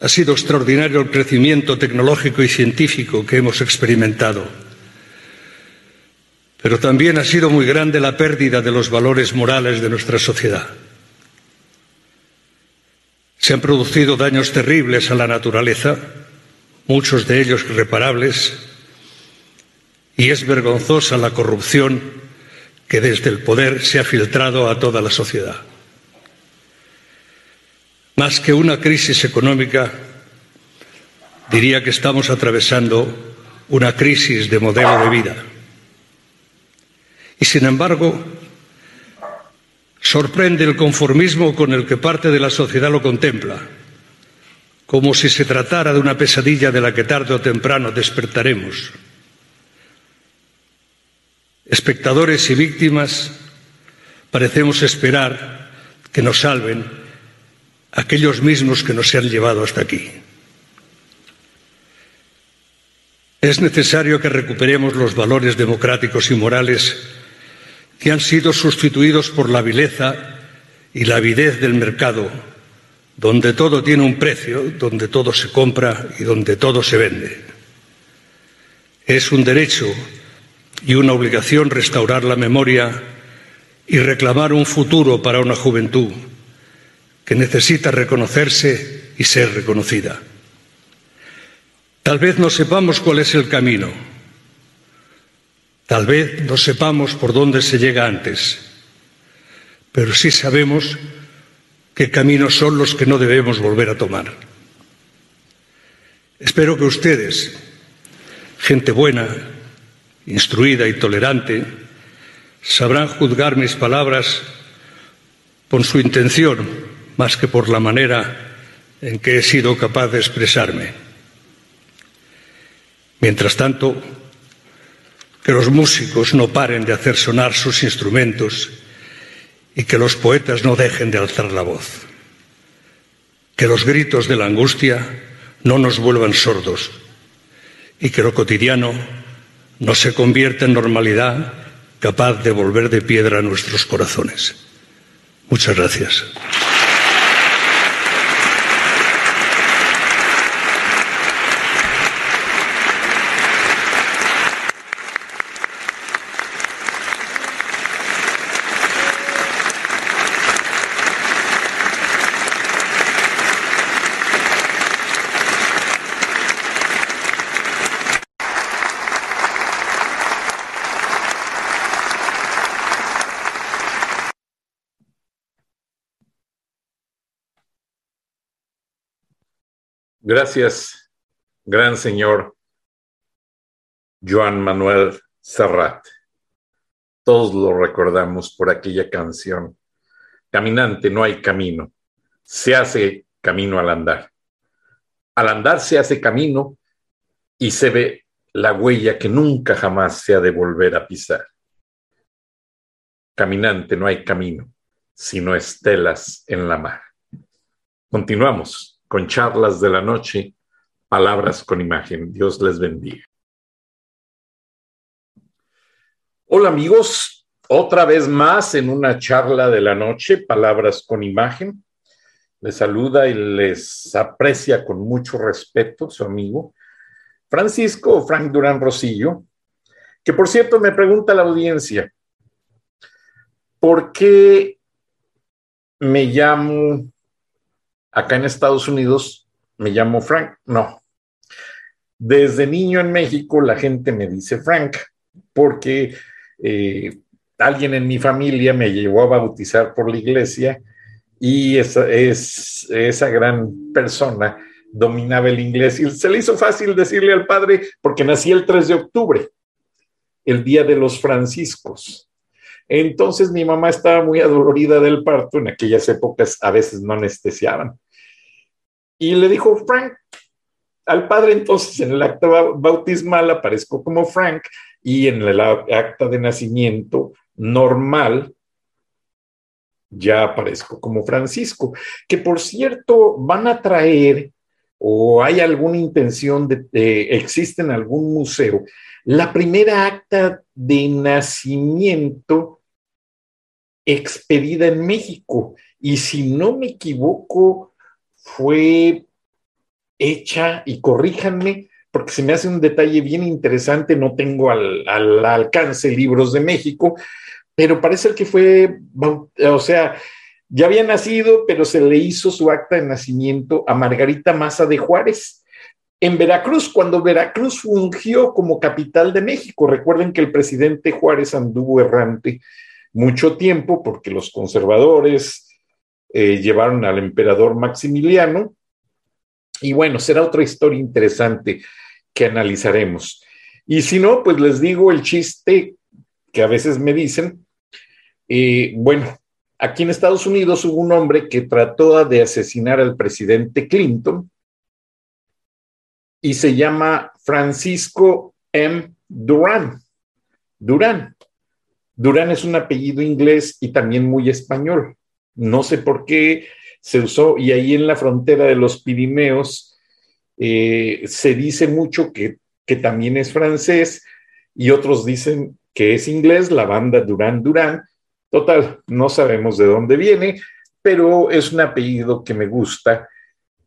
ha sido extraordinario el crecimiento tecnológico y científico que hemos experimentado, pero también ha sido muy grande la pérdida de los valores morales de nuestra sociedad. Se han producido daños terribles a la naturaleza, muchos de ellos irreparables, y es vergonzosa la corrupción que desde el poder se ha filtrado a toda la sociedad. Más que una crisis económica, diría que estamos atravesando una crisis de modelo de vida. Y sin embargo, sorprende el conformismo con el que parte de la sociedad lo contempla, como si se tratara de una pesadilla de la que tarde o temprano despertaremos. Espectadores y víctimas parecemos esperar que nos salven aquellos mismos que nos han llevado hasta aquí. Es necesario que recuperemos los valores democráticos y morales que han sido sustituidos por la vileza y la avidez del mercado, donde todo tiene un precio, donde todo se compra y donde todo se vende. Es un derecho y una obligación restaurar la memoria y reclamar un futuro para una juventud que necesita reconocerse y ser reconocida. Tal vez no sepamos cuál es el camino, tal vez no sepamos por dónde se llega antes, pero sí sabemos qué caminos son los que no debemos volver a tomar. Espero que ustedes, gente buena, instruida y tolerante, sabrán juzgar mis palabras con su intención más que por la manera en que he sido capaz de expresarme. Mientras tanto, que los músicos no paren de hacer sonar sus instrumentos y que los poetas no dejen de alzar la voz. Que los gritos de la angustia no nos vuelvan sordos y que lo cotidiano no se convierta en normalidad capaz de volver de piedra nuestros corazones. Muchas gracias. Gracias, gran señor Joan Manuel Serrat. Todos lo recordamos por aquella canción. Caminante, no hay camino. Se hace camino al andar. Al andar se hace camino y se ve la huella que nunca jamás se ha de volver a pisar. Caminante, no hay camino, sino estelas en la mar. Continuamos con charlas de la noche, palabras con imagen. Dios les bendiga. Hola amigos, otra vez más en una charla de la noche, palabras con imagen. Les saluda y les aprecia con mucho respeto su amigo Francisco Frank Durán Rosillo, que por cierto me pregunta la audiencia, ¿por qué me llamo Acá en Estados Unidos me llamo Frank. No. Desde niño en México la gente me dice Frank. porque eh, alguien en mi familia me llevó a bautizar por la iglesia y esa, es, esa gran persona dominaba el inglés y se le hizo fácil decirle al padre porque nací el 3 de octubre, el día de los franciscos. Entonces mi mamá estaba muy adolorida del parto, en aquellas épocas a veces no anestesiaban. Y le dijo, Frank, al padre entonces en el acta bautismal aparezco como Frank y en el acta de nacimiento normal ya aparezco como Francisco, que por cierto van a traer o hay alguna intención de, existe en algún museo, la primera acta de nacimiento expedida en México. Y si no me equivoco, fue hecha, y corríjanme, porque se me hace un detalle bien interesante, no tengo al, al alcance libros de México, pero parece que fue, o sea, ya había nacido, pero se le hizo su acta de nacimiento a Margarita Maza de Juárez en Veracruz, cuando Veracruz fungió como capital de México. Recuerden que el presidente Juárez anduvo errante mucho tiempo porque los conservadores eh, llevaron al emperador Maximiliano. Y bueno, será otra historia interesante que analizaremos. Y si no, pues les digo el chiste que a veces me dicen. Bueno, Aquí en Estados Unidos hubo un hombre que trató de asesinar al presidente Clinton y se llama Francisco M. Durán. Durán. Durán es un apellido inglés y también muy español. No sé por qué se usó y ahí en la frontera de los Pirineos eh, se dice mucho que, que también es francés y otros dicen que es inglés, la banda Durán Durán, Total, no sabemos de dónde viene, pero es un apellido que me gusta.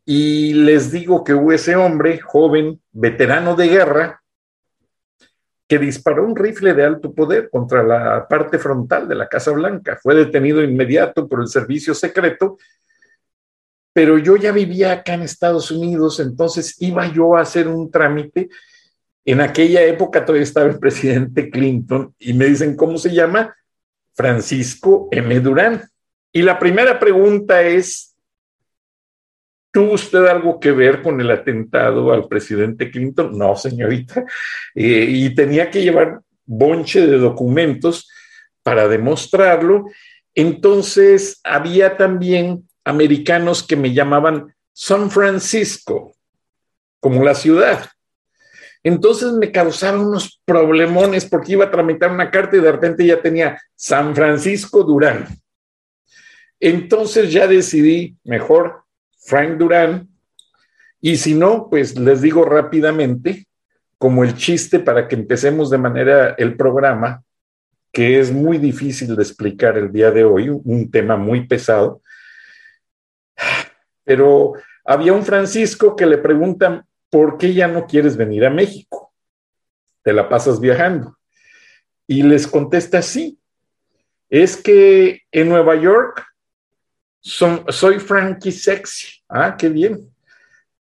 Y les digo que hubo ese hombre, joven, veterano de guerra, que disparó un rifle de alto poder contra la parte frontal de la Casa Blanca. Fue detenido inmediato por el servicio secreto, pero yo ya vivía acá en Estados Unidos, entonces iba yo a hacer un trámite. En aquella época todavía estaba el presidente Clinton y me dicen, ¿cómo se llama? Francisco M. Durán. Y la primera pregunta es, ¿tuvo usted algo que ver con el atentado al presidente Clinton? No, señorita. Eh, y tenía que llevar bonche de documentos para demostrarlo. Entonces, había también americanos que me llamaban San Francisco, como la ciudad. Entonces me causaba unos problemones porque iba a tramitar una carta y de repente ya tenía San Francisco Durán. Entonces ya decidí mejor Frank Durán y si no, pues les digo rápidamente como el chiste para que empecemos de manera el programa, que es muy difícil de explicar el día de hoy, un tema muy pesado. Pero había un Francisco que le preguntan, ¿por qué ya no quieres venir a México? Te la pasas viajando. Y les contesta, sí, es que en Nueva York soy Frankie Sexy. Ah, qué bien.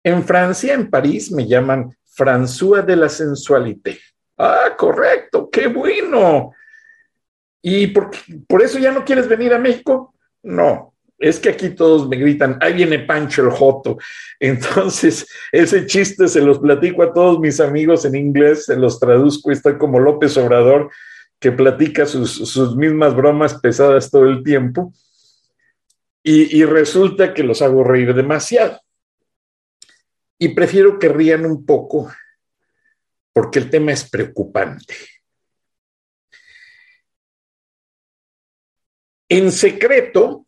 En Francia, en París, me llaman François de la Sensualité. Ah, correcto, qué bueno. ¿Y por, por eso ya no quieres venir a México? No, es que aquí todos me gritan, ahí viene Pancho el Joto. Entonces, ese chiste se los platico a todos mis amigos en inglés, se los traduzco, estoy como López Obrador, que platica sus, mismas bromas pesadas todo el tiempo. Y, resulta que los hago reír demasiado. Y prefiero que rían un poco porque el tema es preocupante. En secreto,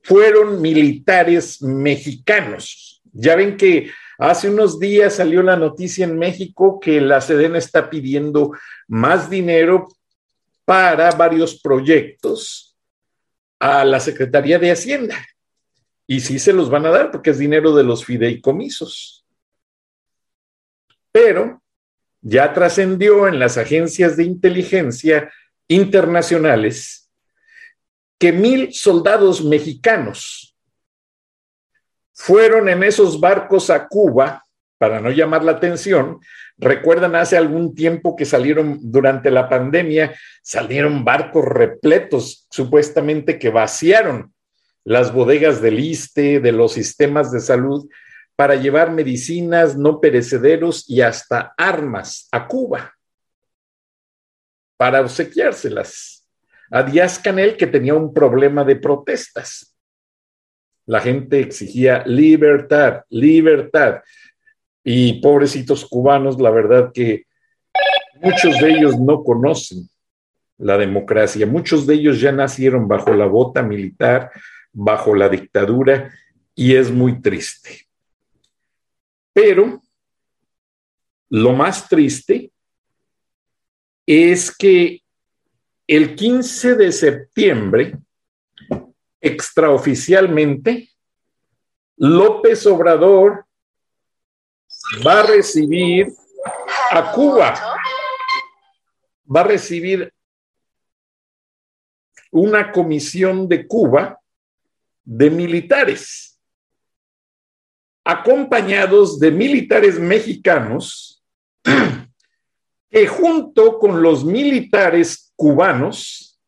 fueron militares mexicanos. Ya ven que hace unos días salió la noticia en México que la Sedena está pidiendo más dinero para varios proyectos a la Secretaría de Hacienda. Y sí se los van a dar porque es dinero de los fideicomisos. Pero ya trascendió en las agencias de inteligencia internacionales que mil soldados mexicanos fueron en esos barcos a Cuba para no llamar la atención, recuerdan hace algún tiempo que salieron durante la pandemia, salieron barcos repletos, supuestamente que vaciaron las bodegas del ISTE, de los sistemas de salud, para llevar medicinas no perecederos y hasta armas a Cuba, para obsequiárselas a Díaz Canel, que tenía un problema de protestas. La gente exigía libertad, libertad. Y pobrecitos cubanos, la verdad que muchos de ellos no conocen la democracia, muchos de ellos ya nacieron bajo la bota militar, bajo la dictadura, y es muy triste. Pero lo más triste es que el 15 de septiembre, extraoficialmente, López Obrador va a recibir a Cuba, va a recibir una comisión de Cuba de militares, acompañados de militares mexicanos que junto con los militares cubanos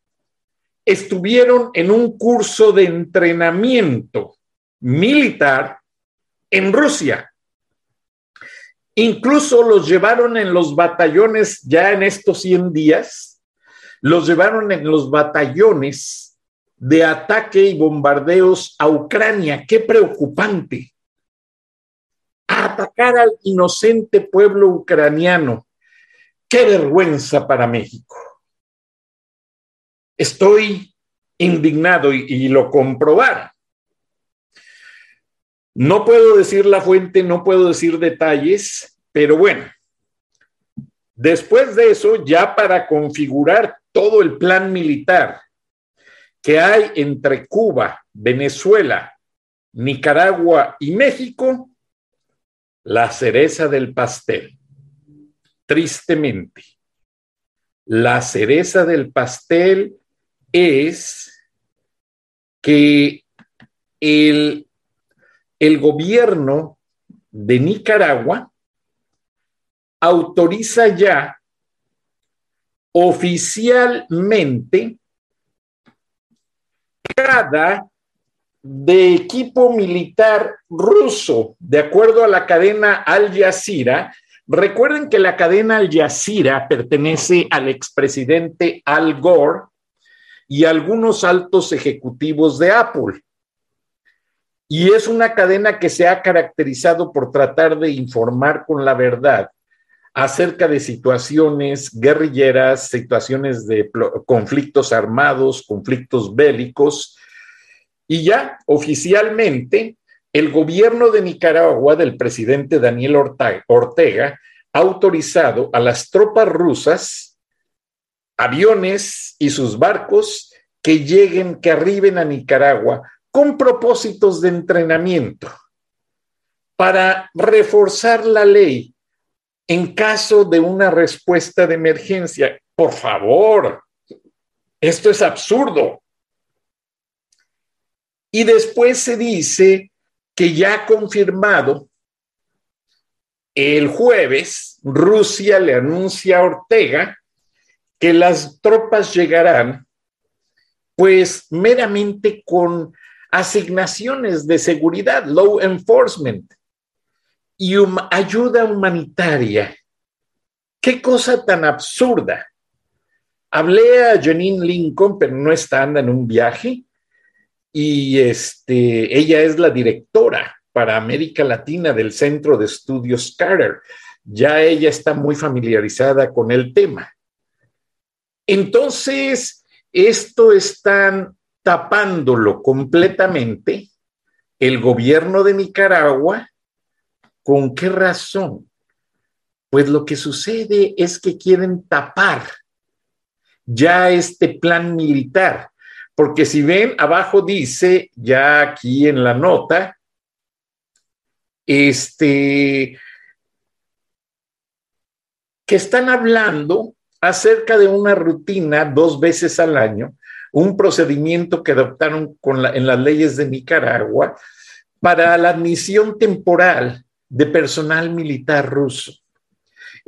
estuvieron en un curso de entrenamiento militar en Rusia. Incluso los llevaron en los batallones, ya en estos 100 días, los llevaron en los batallones de ataque y bombardeos a Ucrania. Qué preocupante. atacar al inocente pueblo ucraniano. Qué vergüenza para México. Estoy indignado y, lo comprobar. No puedo decir la fuente, no puedo decir detalles, pero bueno, después de eso, ya para configurar todo el plan militar que hay entre Cuba, Venezuela, Nicaragua y México, la cereza del pastel. Tristemente, la cereza del pastel es que el el gobierno de Nicaragua autoriza ya oficialmente cada de equipo militar ruso, de acuerdo a la cadena Al Jazeera. Recuerden que la cadena Al Jazeera pertenece al expresidente Al Gore y algunos altos ejecutivos de Apple. Y es una cadena que se ha caracterizado por tratar de informar con la verdad acerca de situaciones guerrilleras, situaciones de conflictos armados, conflictos bélicos. Y ya oficialmente el gobierno de Nicaragua del presidente Daniel Ortega ha autorizado a las tropas rusas, aviones y sus barcos que lleguen, que arriben a Nicaragua con propósitos de entrenamiento para reforzar la ley en caso de una respuesta de emergencia. Por favor, esto es absurdo. Y después se dice que ya confirmado, el jueves Rusia le anuncia a Ortega que las tropas llegarán pues meramente con asignaciones de seguridad, law enforcement y ayuda humanitaria. Qué cosa tan absurda. Hablé a Janine Lincoln, pero no está, anda en un viaje, y este, ella es la directora para América Latina del Centro de Estudios Carter. Ya ella está muy familiarizada con el tema. Entonces, esto están tapándolo completamente el gobierno de Nicaragua. ¿Con qué razón? Pues lo que sucede es que quieren tapar ya este plan militar, porque si ven, abajo dice, ya aquí en la nota, este, que están hablando acerca de una rutina dos veces al año un procedimiento que adoptaron en las leyes de Nicaragua para la admisión temporal de personal militar ruso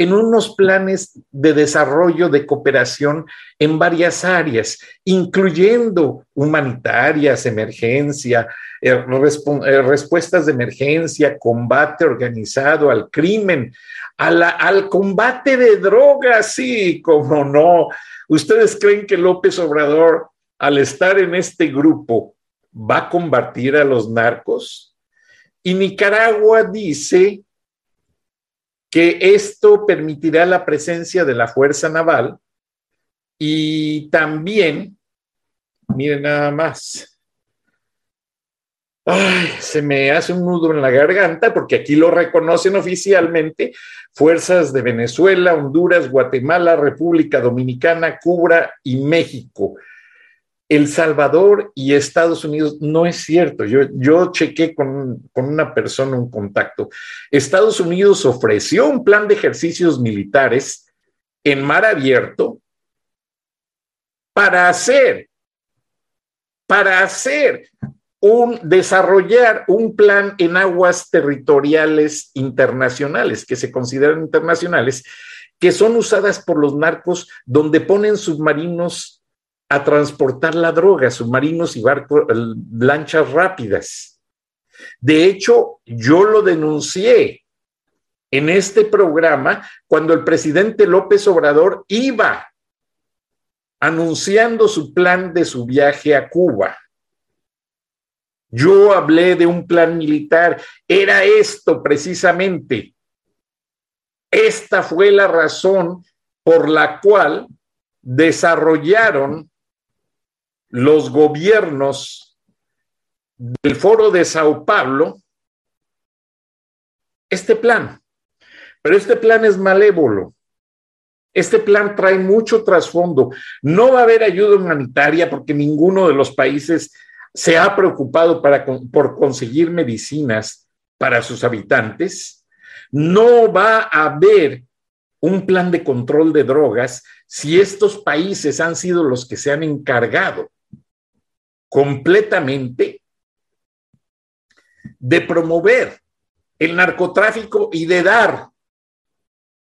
en unos planes de desarrollo de cooperación en varias áreas, incluyendo humanitarias, emergencia, eh, eh, respuestas de emergencia, combate organizado al crimen, al combate de drogas, sí, como no. ¿Ustedes creen que López Obrador, al estar en este grupo, va a combatir a los narcos? Y Nicaragua dice que esto permitirá la presencia de la Fuerza Naval y también, miren nada más, Ay, se me hace un nudo en la garganta porque aquí lo reconocen oficialmente fuerzas de Venezuela, Honduras, Guatemala, República Dominicana, Cuba y México. El Salvador y Estados Unidos, no es cierto. Yo, yo chequé con, con una persona un contacto. Estados Unidos ofreció un plan de ejercicios militares en mar abierto para hacer, para hacer un desarrollar un plan en aguas territoriales internacionales, que se consideran internacionales, que son usadas por los narcos, donde ponen submarinos a transportar la droga, submarinos y barcos, lanchas rápidas. De hecho, yo lo denuncié en este programa cuando el presidente López Obrador iba anunciando su plan de su viaje a Cuba. Yo hablé de un plan militar, era esto precisamente. Esta fue la razón por la cual desarrollaron los gobiernos del foro de Sao Paulo este plan. Pero este plan es malévolo. Este plan trae mucho trasfondo. No va a haber ayuda humanitaria porque ninguno de los países se ha preocupado por conseguir medicinas para sus habitantes. No va a haber un plan de control de drogas si estos países han sido los que se han encargado completamente de promover el narcotráfico y de dar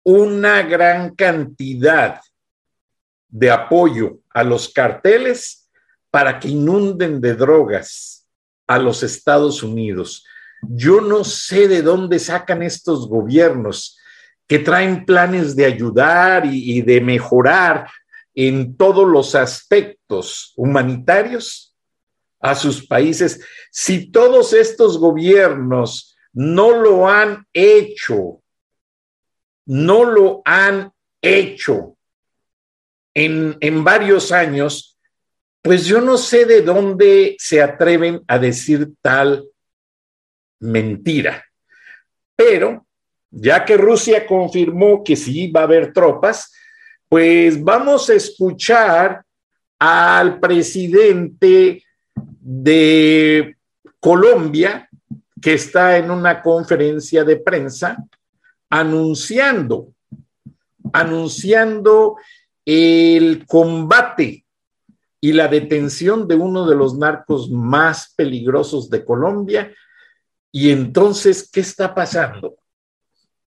una gran cantidad de apoyo a los carteles para que inunden de drogas a los Estados Unidos. Yo no sé de dónde sacan estos gobiernos que traen planes de ayudar y, de mejorar en todos los aspectos humanitarios a sus países. Si todos estos gobiernos no lo han hecho, no lo han hecho en, en varios años, pues yo no sé de dónde se atreven a decir tal mentira. Pero ya que Rusia confirmó que sí va a haber tropas, pues vamos a escuchar al presidente de Colombia, que está en una conferencia de prensa anunciando, anunciando el combate y la detención de uno de los narcos más peligrosos de Colombia. Y entonces, ¿qué está pasando?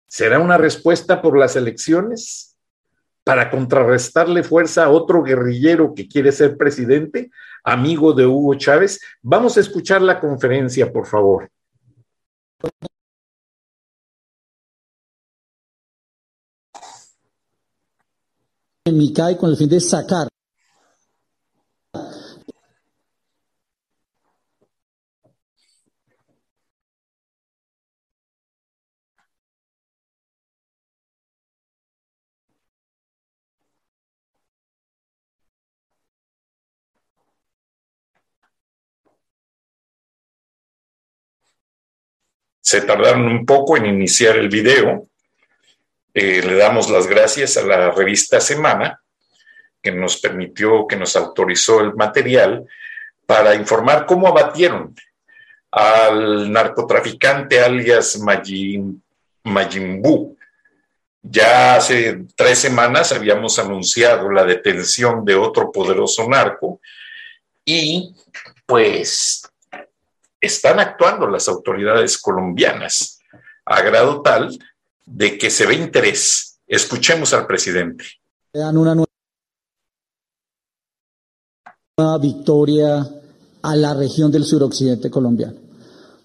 ¿Será una respuesta por las elecciones? para contrarrestarle fuerza a otro guerrillero que quiere ser presidente, amigo de Hugo Chávez. Vamos a escuchar la conferencia, por favor. En Micay con el fin de sacar se tardaron un poco en iniciar el video. Eh, le damos las gracias a la revista Semana, que nos permitió, que nos autorizó el material para informar cómo abatieron al narcotraficante alias Majimbu. Ya hace tres semanas habíamos anunciado la detención de otro poderoso narco y pues están actuando las autoridades colombianas. a grado tal de que se ve interés. Escuchemos al presidente. Dan una nueva victoria a la región del suroccidente colombiano.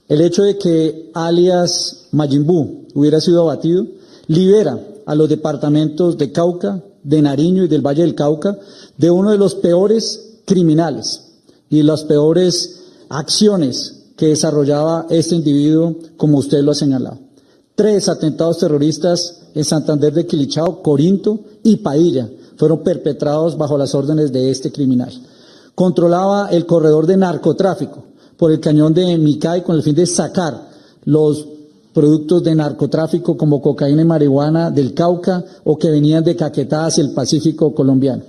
El hecho de que alias Mayimbu hubiera sido abatido libera a los departamentos de Cauca, de Nariño y del Valle del Cauca de uno de los peores criminales y las peores acciones que desarrollaba este individuo, como usted lo ha señalado. Tres atentados terroristas en Santander de Quilichao, Corinto y Padilla fueron perpetrados bajo las órdenes de este criminal. Controlaba el corredor de narcotráfico por el cañón de Micay con el fin de sacar los productos de narcotráfico como cocaína y marihuana del Cauca o que venían de Caquetá hacia el Pacífico colombiano.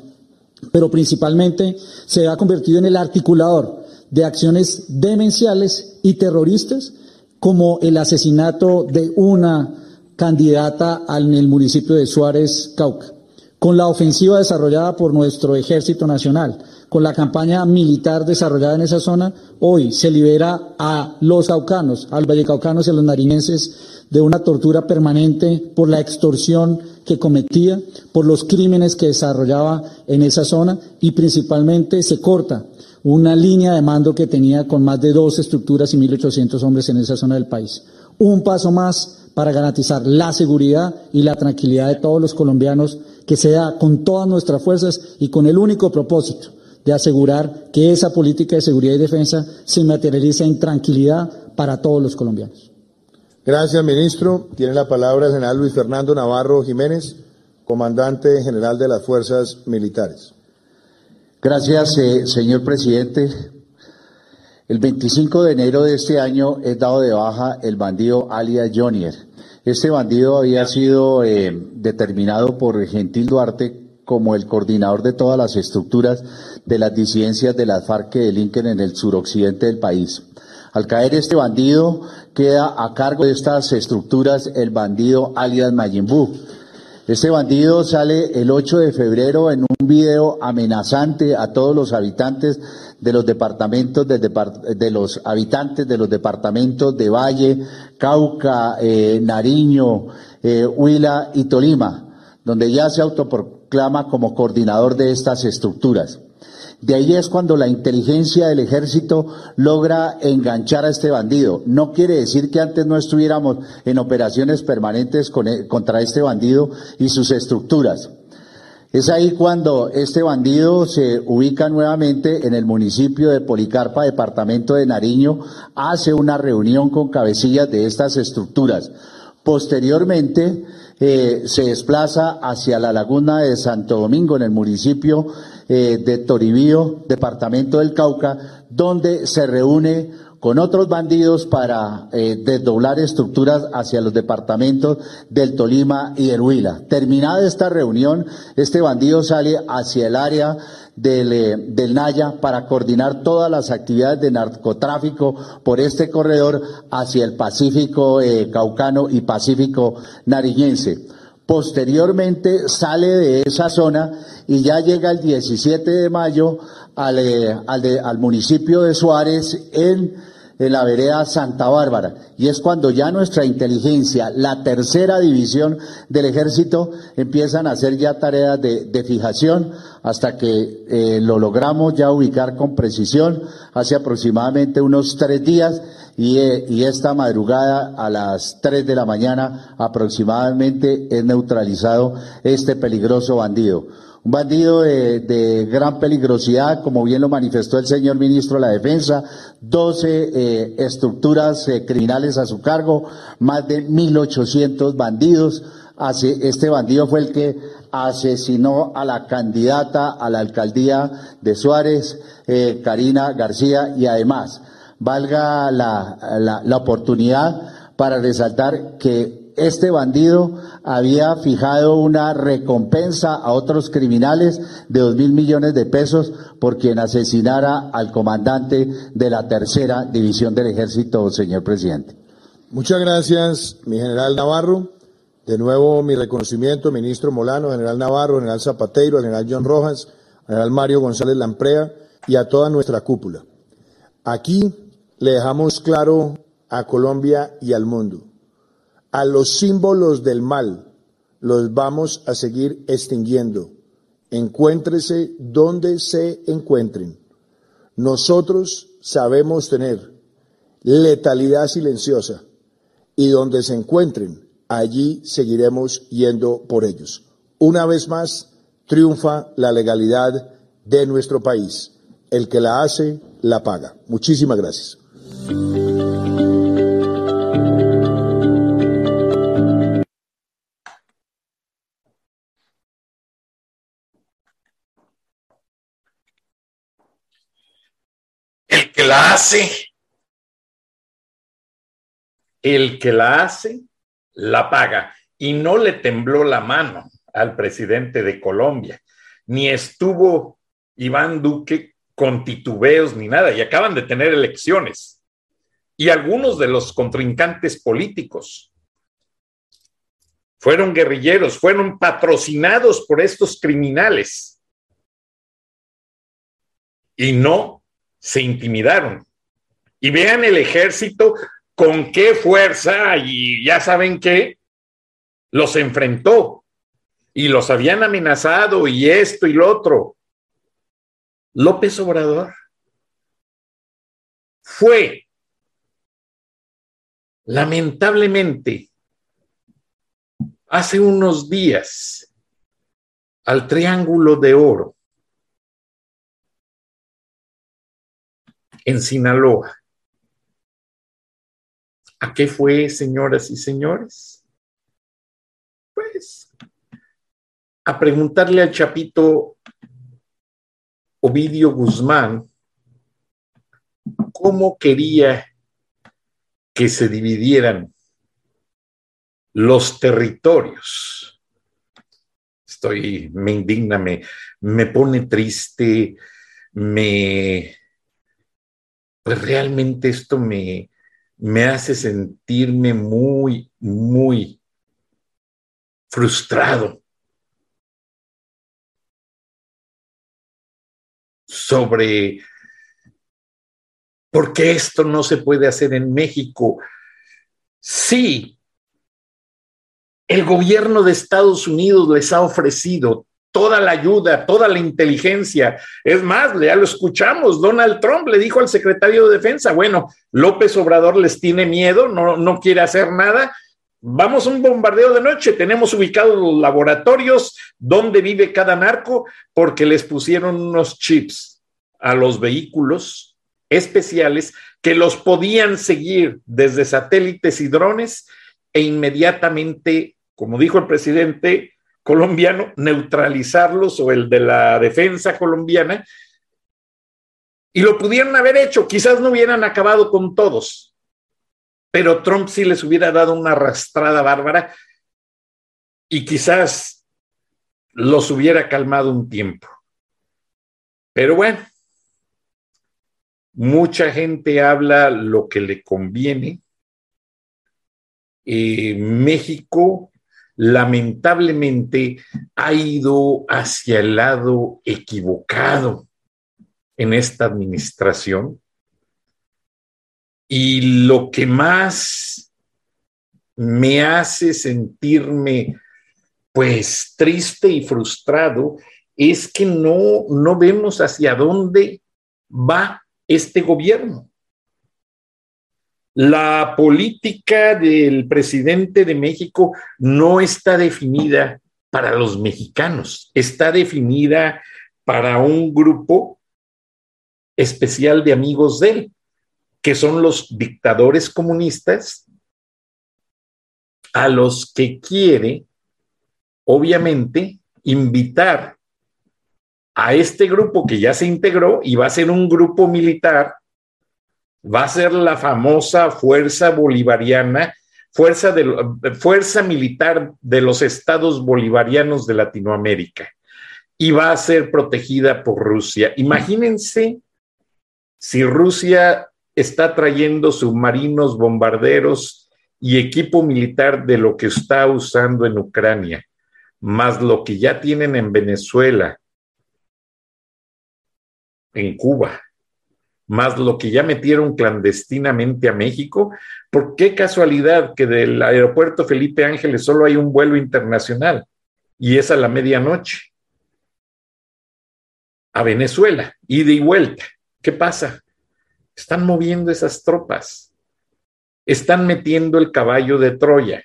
Pero principalmente se ha convertido en el articulador de acciones demenciales y terroristas como el asesinato de una candidata en el municipio de Suárez, Cauca. Con la ofensiva desarrollada por nuestro Ejército Nacional, con la campaña militar desarrollada en esa zona, hoy se libera a los caucanos, al vallecaucanos y a los nariñenses de una tortura permanente por la extorsión que cometía, por los crímenes que desarrollaba en esa zona y principalmente se corta una línea de mando que tenía con más de dos estructuras y 1.800 hombres en esa zona del país. Un paso más para garantizar la seguridad y la tranquilidad de todos los colombianos que se da con todas nuestras fuerzas y con el único propósito de asegurar que esa política de seguridad y defensa se materialice en tranquilidad para todos los colombianos. Gracias, ministro. Tiene la palabra el general Luis Fernando Navarro Jiménez, comandante general de las Fuerzas Militares. Gracias, eh, señor presidente. El 25 de enero de este año es dado de baja el bandido alias Jonier. Este bandido había sido eh, determinado por Gentil Duarte como el coordinador de todas las estructuras de las disidencias de las FARC que delinquen en el suroccidente del país. Al caer este bandido, queda a cargo de estas estructuras el bandido alias Mayimbu. Este bandido sale el 8 de febrero en un video amenazante a todos los habitantes de los departamentos de, los habitantes de los departamentos de Valle, Cauca, eh, Nariño, eh, Huila y Tolima, donde ya se autoproclama como coordinador de estas estructuras. De ahí es cuando la inteligencia del ejército logra enganchar a este bandido. No quiere decir que antes no estuviéramos en operaciones permanentes e, contra este bandido y sus estructuras. Es ahí cuando este bandido se ubica nuevamente en el municipio de Policarpa, departamento de Nariño, hace una reunión con cabecillas de estas estructuras. Posteriormente, eh, se desplaza hacia la laguna de Santo Domingo, en el municipio eh, de Toribío, departamento del Cauca, donde se reúne con otros bandidos para eh, desdoblar estructuras hacia los departamentos del Tolima y del Huila. Terminada esta reunión, este bandido sale hacia el área del, eh, del, Naya para coordinar todas las actividades de narcotráfico por este corredor hacia el Pacífico Caucano y Pacífico Nariñense. Posteriormente sale de esa zona y ya llega el 17 de mayo al, eh, al, municipio de Suárez en, la vereda Santa Bárbara. Y es cuando ya nuestra inteligencia, la tercera división del ejército, empiezan a hacer ya tareas de, fijación hasta que eh, lo logramos ya ubicar con precisión hace aproximadamente unos tres días eh, y, esta madrugada a las 3 de la mañana aproximadamente es neutralizado este peligroso bandido. Un bandido de, gran peligrosidad, como bien lo manifestó el señor ministro de la Defensa, 12 eh, estructuras eh, criminales a su cargo, más de 1.800 bandidos. Este bandido fue el que asesinó a la candidata a la alcaldía de Suárez, Karina García, y además valga la, la, oportunidad para resaltar que este bandido había fijado una recompensa a otros criminales de dos mil millones de pesos por quien asesinara al comandante de la tercera división del ejército, señor presidente. Muchas gracias, mi general Navarro. De nuevo, mi reconocimiento, ministro Molano, general Navarro, general Zapateiro, general John Rojas, general Mario González Lamprea y a toda nuestra cúpula. Aquí le dejamos claro a Colombia y al mundo. A los símbolos del mal los vamos a seguir extinguiendo. Encuéntrese donde se encuentren. Nosotros sabemos tener letalidad silenciosa y donde se encuentren, allí seguiremos yendo por ellos. Una vez más, triunfa la legalidad de nuestro país. El que la hace, la paga. Muchísimas gracias. La hace, el que la hace, la paga. Y no le tembló la mano al presidente de Colombia, ni estuvo Iván Duque con titubeos ni nada, y acaban de tener elecciones. Y algunos de los contrincantes políticos fueron guerrilleros, fueron patrocinados por estos criminales. Y no se intimidaron. Y vean el ejército con qué fuerza, y ya saben qué, los enfrentó. Y los habían amenazado y esto y lo otro. López Obrador fue, lamentablemente, hace unos días al Triángulo de Oro en Sinaloa. ¿A qué fue, señoras y señores? Pues a preguntarle al chapito Ovidio Guzmán cómo quería que se dividieran los territorios. Estoy, me indigna, me, me pone triste, me, pues realmente esto me, me hace sentirme muy, muy frustrado sobre por qué esto no se puede hacer en México. Sí, el gobierno de Estados Unidos les ha ofrecido toda la ayuda, toda la inteligencia. Es más, ya lo escuchamos, Donald Trump le dijo al secretario de Defensa, bueno, López Obrador les tiene miedo, no, no quiere hacer nada, Vamos a un bombardeo de noche, tenemos ubicados los laboratorios donde vive cada narco porque les pusieron unos chips a los vehículos especiales que los podían seguir desde satélites y drones e inmediatamente, como dijo el presidente colombiano, neutralizarlos o el de la defensa colombiana. Y lo pudieron haber hecho, quizás no hubieran acabado con todos, pero Trump sí les hubiera dado una arrastrada bárbara y quizás los hubiera calmado un tiempo. Pero bueno, mucha gente habla lo que le conviene. Eh, México lamentablemente ha ido hacia el lado equivocado en esta administración y lo que más me hace sentirme pues triste y frustrado es que no, no vemos hacia dónde va este gobierno. La política del presidente de México no está definida para los mexicanos, está definida para un grupo especial de amigos de él que son los dictadores comunistas a los que quiere, obviamente, invitar a este grupo que ya se integró y va a ser un grupo militar, va a ser la famosa Fuerza Bolivariana, Fuerza, Militar de los Estados Bolivarianos de Latinoamérica, y va a ser protegida por Rusia. Imagínense si Rusia está trayendo submarinos, bombarderos y equipo militar de lo que está usando en Ucrania, más lo que ya tienen en Venezuela, en Cuba, más lo que ya metieron clandestinamente a México, ¿por qué casualidad que del aeropuerto Felipe Ángeles solo hay un vuelo internacional y es a la medianoche? A Venezuela, ida y vuelta. ¿Qué pasa? Están moviendo esas tropas. Están metiendo el caballo de Troya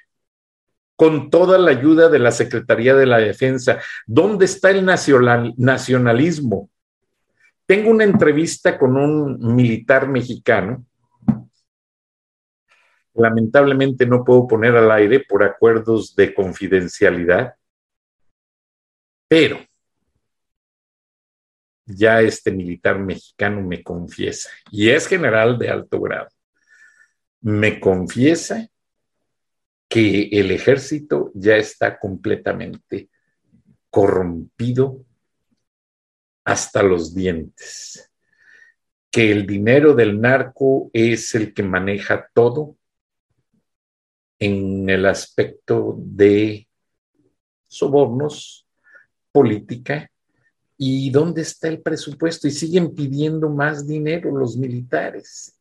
con toda la ayuda de la Secretaría de la Defensa. ¿Dónde está el nacionalismo? Tengo una entrevista con un militar mexicano. Lamentablemente no puedo poner al aire por acuerdos de confidencialidad, pero ya este militar mexicano me confiesa, y es general de alto grado, me confiesa que el ejército ya está completamente corrompido hasta los dientes, que el dinero del narco es el que maneja todo en el aspecto de sobornos, política, y dónde está el presupuesto. Y siguen pidiendo más dinero los militares.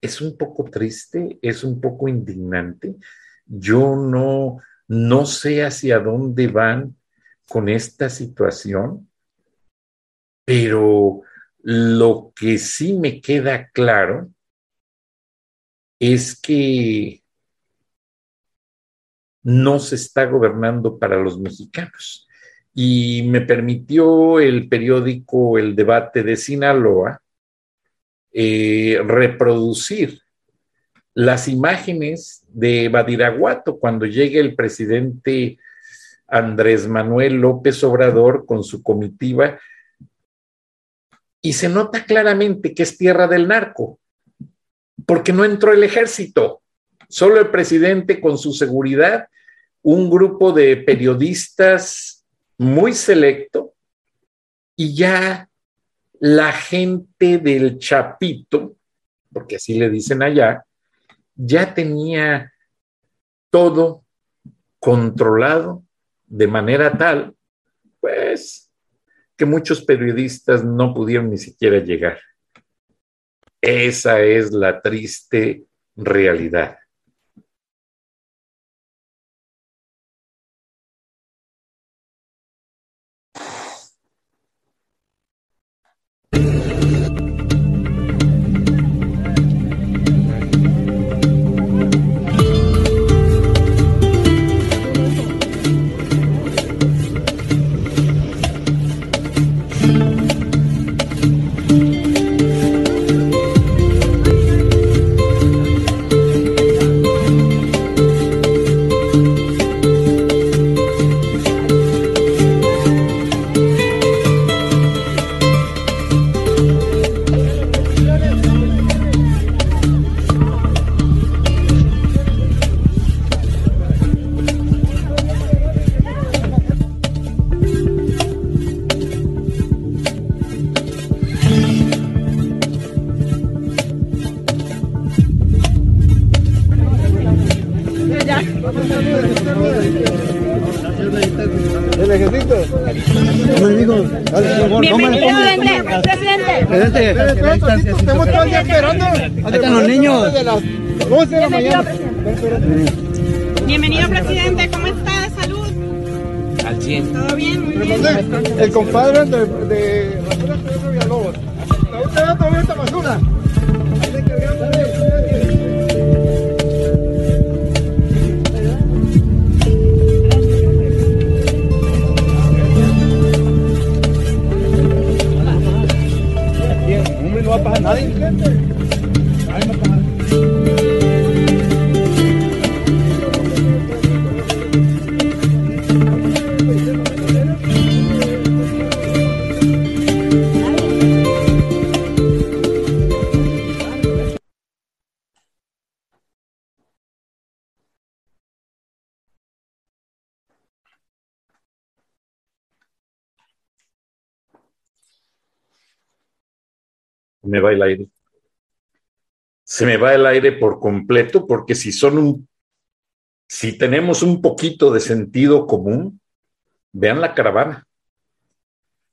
Es un poco triste, es un poco indignante. Yo no, no sé hacia dónde van con esta situación. Pero lo que sí me queda claro es que no se está gobernando para los mexicanos. Y me permitió el periódico El Debate de Sinaloa eh, reproducir las imágenes de Badiraguato cuando llegue el presidente Andrés Manuel López Obrador con su comitiva y se nota claramente que es tierra del narco, porque no entró el ejército, solo el presidente con su seguridad, un grupo de periodistas muy selecto y ya la gente del Chapito, porque así le dicen allá, ya tenía todo controlado de manera tal, pues que muchos periodistas no pudieron ni siquiera llegar. Esa es la triste realidad. Bienvenido, presidente. ¿Cómo está? Salud. Al 100. ¿Todo bien? Muy bien. El compadre de, de Basura Pedro Villalobos. ¿Usted va todavía esta basura? Me va el aire. Se me va el aire por completo porque si son un, si tenemos un poquito de sentido común, vean la caravana,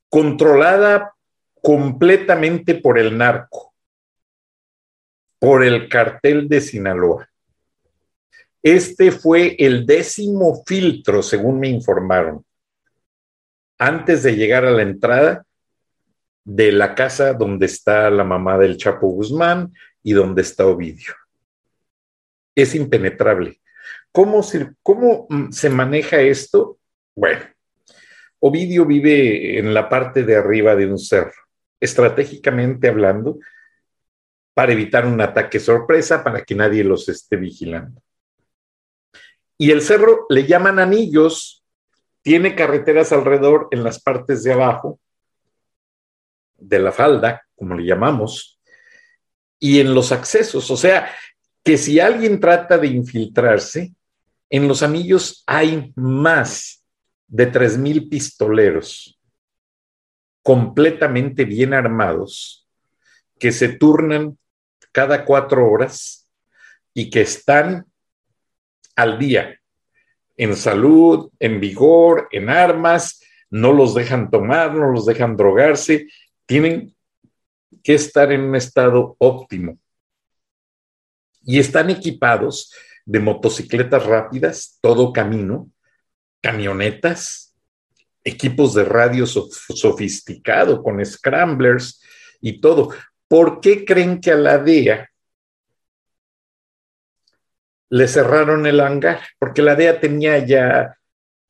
controlada completamente por el narco, por el cartel de Sinaloa. Este fue el décimo filtro, según me informaron, antes de llegar a la entrada de la casa donde está la mamá del Chapo Guzmán y donde está Ovidio. Es impenetrable. ¿Cómo se, cómo mm, se maneja esto? Bueno, Ovidio vive en la parte de arriba de un cerro, estratégicamente hablando, para evitar un ataque sorpresa, para que nadie los esté vigilando. Y el cerro le llaman anillos, tiene carreteras alrededor en las partes de abajo de la falda, como le llamamos, y en los accesos. O sea, que si alguien trata de infiltrarse, en los anillos hay más de 3.000 pistoleros completamente bien armados que se turnan cada cuatro horas y que están al día en salud, en vigor, en armas, no los dejan tomar, no los dejan drogarse, tienen que estar en un estado óptimo. Y están equipados de motocicletas rápidas, todo camino, camionetas, equipos de radio sofisticado con scramblers y todo. ¿Por qué creen que a la DEA le cerraron el hangar? Porque la DEA tenía ya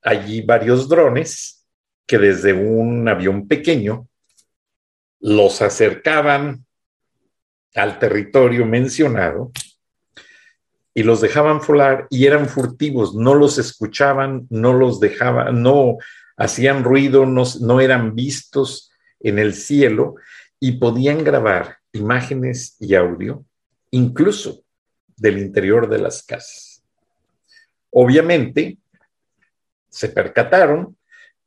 allí varios drones que desde un avión pequeño los acercaban al territorio mencionado y los dejaban volar y eran furtivos, no los escuchaban, no los dejaban, no hacían ruido, no, no eran vistos en el cielo y podían grabar imágenes y audio, incluso del interior de las casas. Obviamente, se percataron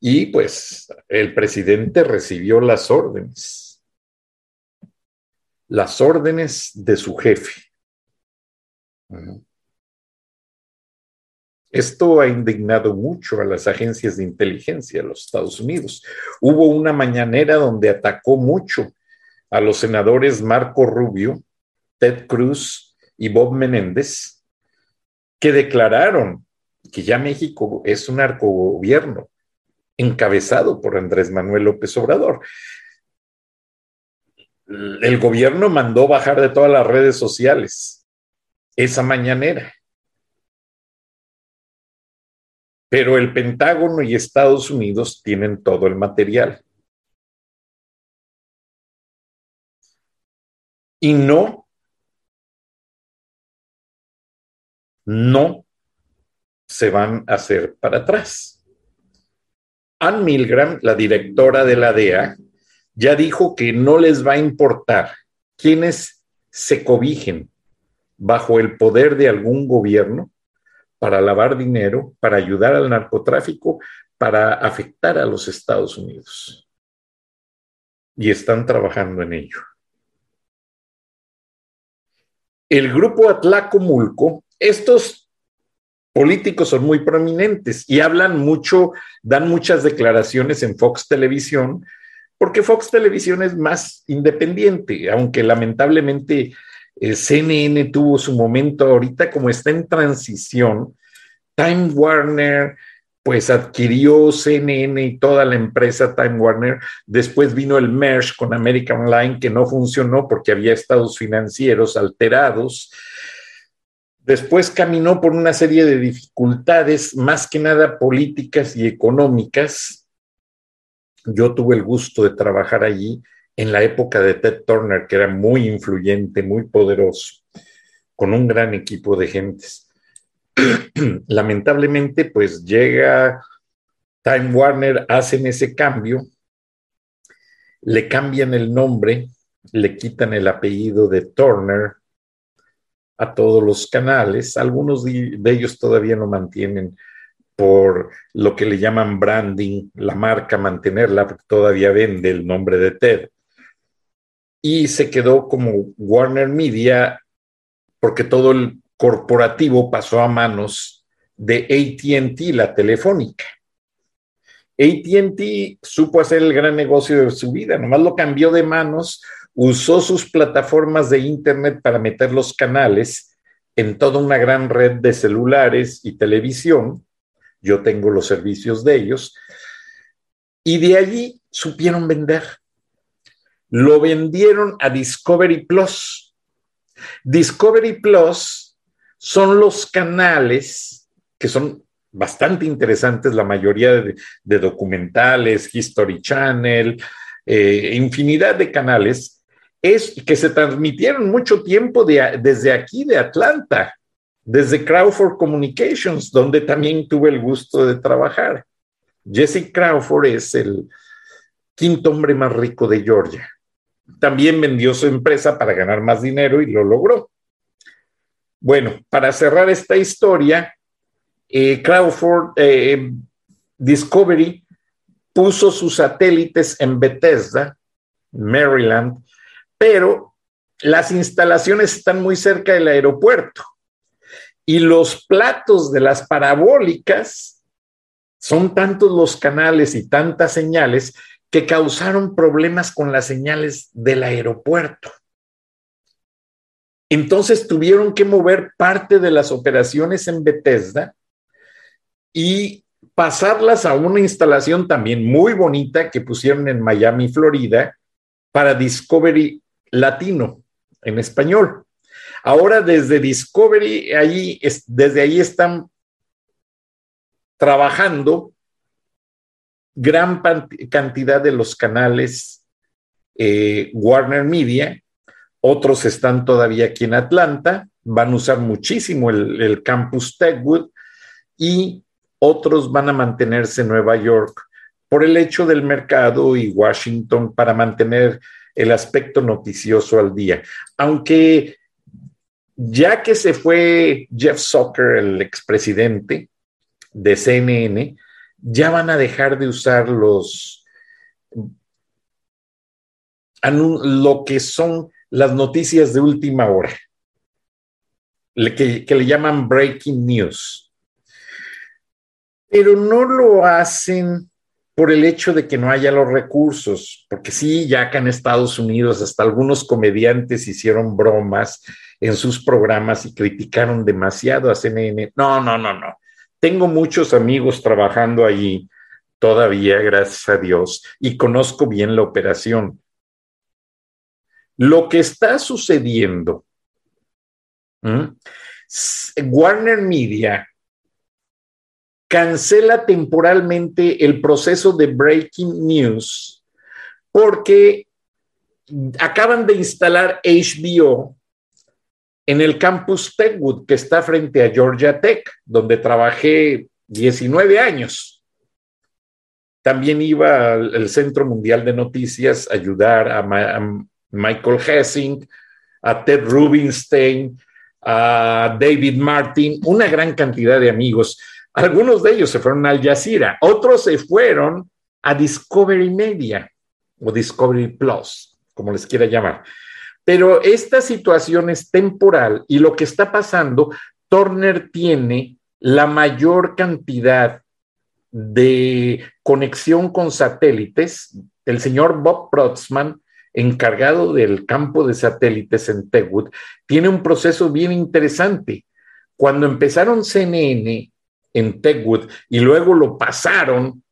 y pues el presidente recibió las órdenes, las órdenes de su jefe. Esto ha indignado mucho a las agencias de inteligencia de los Estados Unidos. Hubo una mañanera donde atacó mucho a los senadores Marco Rubio, Ted Cruz y Bob Menéndez, que declararon que ya México es un arcogobierno encabezado por Andrés Manuel López Obrador. El gobierno mandó bajar de todas las redes sociales esa mañanera. Pero el Pentágono y Estados Unidos tienen todo el material. Y no, no se van a hacer para atrás. Ann Milgram, la directora de la DEA, ya dijo que no les va a importar quienes se cobijen bajo el poder de algún gobierno para lavar dinero, para ayudar al narcotráfico, para afectar a los Estados Unidos. Y están trabajando en ello. El grupo Atlacomulco, estos políticos son muy prominentes y hablan mucho, dan muchas declaraciones en Fox Televisión, porque Fox Televisión es más independiente, aunque lamentablemente eh, CNN tuvo su momento ahorita como está en transición, Time Warner pues adquirió CNN y toda la empresa Time Warner. Después vino el merge con American Online que no funcionó porque había estados financieros alterados. Después caminó por una serie de dificultades, más que nada políticas y económicas. Yo tuve el gusto de trabajar allí en la época de Ted Turner, que era muy influyente, muy poderoso, con un gran equipo de gentes. Lamentablemente, pues llega Time Warner, hacen ese cambio, le cambian el nombre, le quitan el apellido de Turner, a todos los canales. Algunos de, ellos todavía no mantienen por lo que le llaman branding, la marca, mantenerla, porque todavía vende el nombre de TED. Y se quedó como Warner Media, porque todo el corporativo pasó a manos de ATT, la telefónica. ATT supo hacer el gran negocio de su vida, nomás lo cambió de manos, usó sus plataformas de Internet para meter los canales en toda una gran red de celulares y televisión. Yo tengo los servicios de ellos. Y de allí supieron vender. Lo vendieron a Discovery Plus. Discovery Plus son los canales que son bastante interesantes, la mayoría de, documentales, History Channel, eh, infinidad de canales, es que se transmitieron mucho tiempo desde aquí, de Atlanta, desde Crawford Communications, donde también tuve el gusto de trabajar. Jesse Crawford es el quinto hombre más rico de Georgia. También vendió su empresa para ganar más dinero y lo logró. Bueno, para cerrar esta historia, eh, Crawford eh, Discovery puso sus satélites en Bethesda, Maryland, pero las instalaciones están muy cerca del aeropuerto y los platos de las parabólicas son tantos los canales y tantas señales que causaron problemas con las señales del aeropuerto. Entonces tuvieron que mover parte de las operaciones en Bethesda y pasarlas a una instalación también muy bonita que pusieron en Miami, Florida, para Discovery Latino en español. Ahora desde Discovery, ahí, desde ahí están trabajando gran cantidad de los canales eh, Warner Media, otros están todavía aquí en Atlanta, van a usar muchísimo el, el campus Techwood y otros van a mantenerse en Nueva York. Por el hecho del mercado y Washington para mantener el aspecto noticioso al día. Aunque ya que se fue Jeff Zucker, el expresidente de CNN, ya van a dejar de usar los lo que son las noticias de última hora, que, que le llaman breaking news. Pero no lo hacen por el hecho de que no haya los recursos, porque sí, ya que en Estados Unidos hasta algunos comediantes hicieron bromas en sus programas y criticaron demasiado a CNN. No, no, no, no. Tengo muchos amigos trabajando allí todavía, gracias a Dios, y conozco bien la operación. Lo que está sucediendo, Warner Media cancela temporalmente el proceso de breaking news porque acaban de instalar HBO en el campus Techwood, que está frente a Georgia Tech, donde trabajé 19 años. También iba al, Centro Mundial de Noticias a ayudar a, Michael Hessing, a Ted Rubinstein, a David Martin, una gran cantidad de amigos. Algunos de ellos se fueron al Jazeera, otros se fueron a Discovery Media o Discovery Plus, como les quiera llamar. Pero esta situación es temporal y lo que está pasando, Turner tiene la mayor cantidad de conexión con satélites. El señor Bob Protzman, encargado del campo de satélites en Tegwood, tiene un proceso bien interesante. Cuando empezaron CNN en Techwood y luego lo pasaron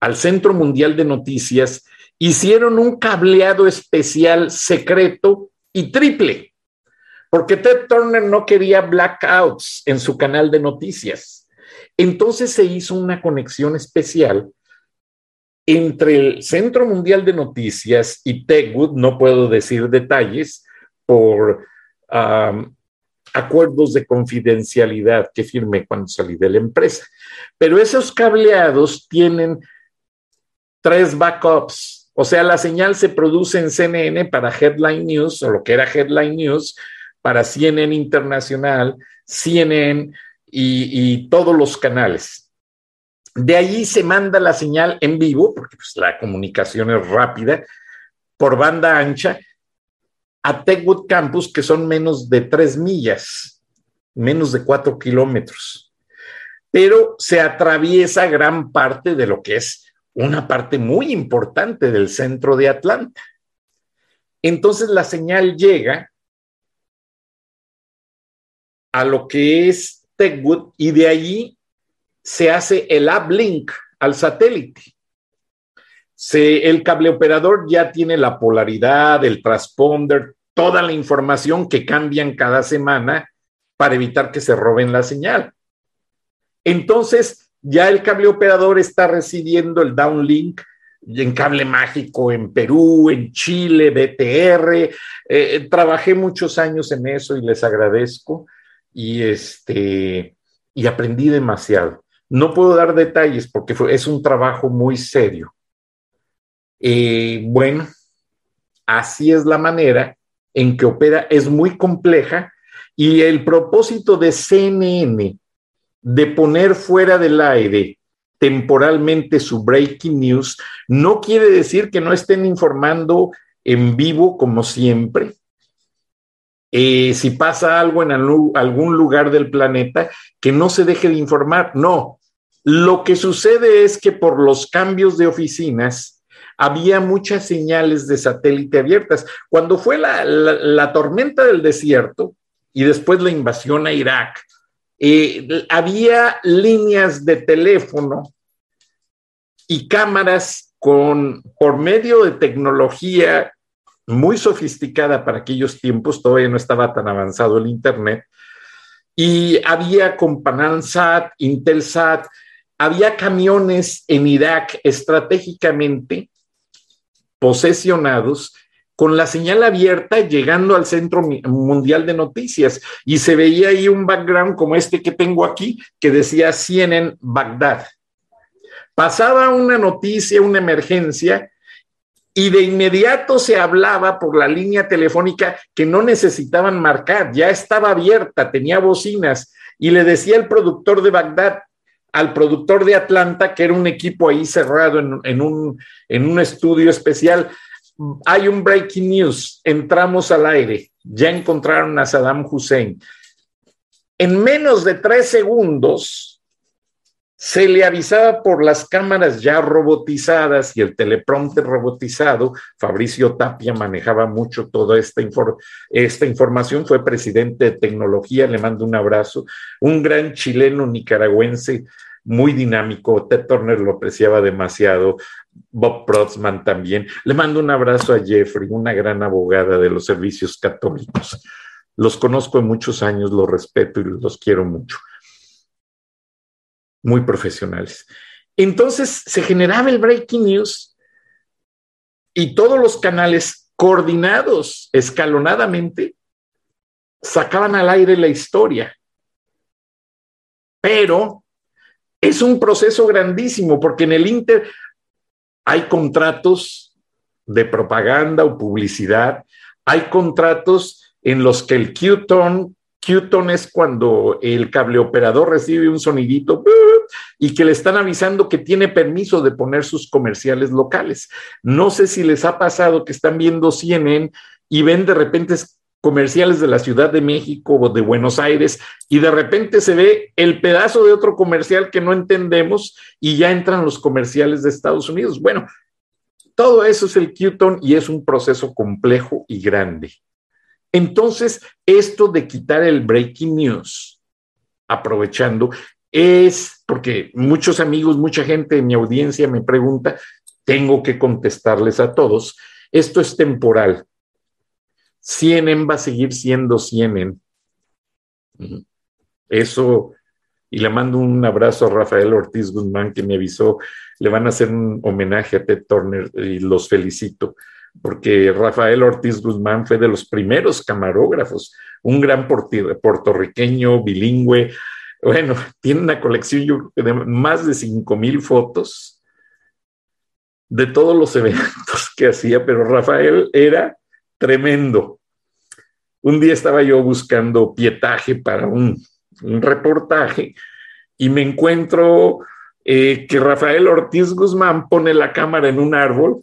al Centro Mundial de Noticias, hicieron un cableado especial secreto y triple, porque Ted Turner no quería blackouts en su canal de noticias. Entonces se hizo una conexión especial entre el Centro Mundial de Noticias y Techwood, no puedo decir detalles por acuerdos de confidencialidad que firmé cuando salí de la empresa. Pero esos cableados tienen tres backups. O sea, la señal se produce en CNN para Headline News o lo que era Headline News, para CNN Internacional, CNN y, todos los canales. De ahí se manda la señal en vivo, porque pues, la comunicación es rápida, por banda ancha, a Techwood Campus, que son menos de tres millas, menos de cuatro kilómetros. pero se atraviesa gran parte de lo que es una parte muy importante del centro de Atlanta. Entonces la señal llega a lo que es Techwood y de allí se hace el uplink al satélite. El cable operador ya tiene la polaridad, el transponder, toda la información que cambian cada semana para evitar que se roben la señal. Entonces, ya el cable operador está recibiendo el downlink en cable mágico en Perú, en Chile, BTR. Eh, trabajé muchos años en eso y les agradezco y este y aprendí demasiado. No puedo dar detalles porque es un trabajo muy serio. Eh, bueno, así es la manera en que opera, es muy compleja y el propósito de CNN de poner fuera del aire temporalmente su breaking news no quiere decir que no estén informando en vivo como siempre. Eh, si pasa algo en algún lugar del planeta, que no se deje de informar. No, lo que sucede es que por los cambios de oficinas, había muchas señales de satélite abiertas. Cuando fue la, tormenta del desierto y después la invasión a Irak, eh, había líneas de teléfono y cámaras con, por medio de tecnología muy sofisticada para aquellos tiempos, todavía no estaba tan avanzado el Internet, y había con Intelsat, había camiones en Irak estratégicamente posesionados con la señal abierta llegando al Centro Mundial de Noticias y se veía ahí un background como este que tengo aquí que decía CNN Bagdad. Pasaba una noticia, una emergencia y de inmediato se hablaba por la línea telefónica que no necesitaban marcar, ya estaba abierta, tenía bocinas y le decía el productor de Bagdad, al productor de Atlanta, que era un equipo ahí cerrado en, un, en un estudio especial. Hay un breaking news, entramos al aire, ya encontraron a Saddam Hussein. En menos de tres segundos se le avisaba por las cámaras ya robotizadas y el teleprompter robotizado. Fabricio Tapia manejaba mucho toda esta, información, fue presidente de tecnología, le mando un abrazo, un gran chileno nicaragüense muy dinámico. Ted Turner lo apreciaba demasiado. Bob Protzman también. Le mando un abrazo a Jeffrey, una gran abogada de los servicios católicos. Los conozco en muchos años, los respeto y los quiero mucho. Muy profesionales. Entonces se generaba el breaking news y todos los canales coordinados escalonadamente sacaban al aire la historia. Pero es un proceso grandísimo porque en el Inter hay contratos de propaganda o publicidad, hay contratos en los que el Q-tone, es cuando el cable operador recibe un sonidito y que le están avisando que tiene permiso de poner sus comerciales locales. No sé si les ha pasado que están viendo CNN y ven de repente comerciales de la Ciudad de México o de Buenos Aires y de repente se ve el pedazo de otro comercial que no entendemos y ya entran los comerciales de Estados Unidos. Bueno, todo eso es el Qton y es un proceso complejo y grande. Entonces, esto de quitar el breaking news, aprovechando, es porque muchos amigos, mucha gente en mi audiencia me pregunta, tengo que contestarles a todos, esto es temporal CNN va a seguir siendo CNN. Eso, y le mando un abrazo a Rafael Ortiz Guzmán que me avisó, le van a hacer un homenaje a Ted Turner y los felicito, porque Rafael Ortiz Guzmán fue de los primeros camarógrafos, un gran puertorriqueño bilingüe. Bueno, tiene una colección de más de cinco mil fotos de todos los eventos que hacía, pero Rafael era tremendo. Un día estaba yo buscando pietaje para un, reportaje y me encuentro eh, que Rafael Ortiz Guzmán pone la cámara en un árbol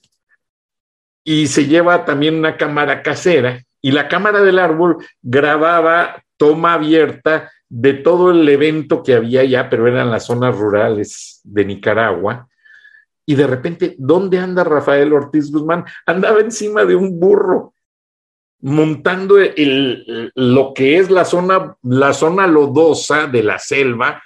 y se lleva también una cámara casera y la cámara del árbol grababa toma abierta de todo el evento que había ya, pero eran las zonas rurales de Nicaragua. Y de repente, ¿dónde anda Rafael Ortiz Guzmán? Andaba encima de un burro, montando el, lo que es la zona, la zona lodosa de la selva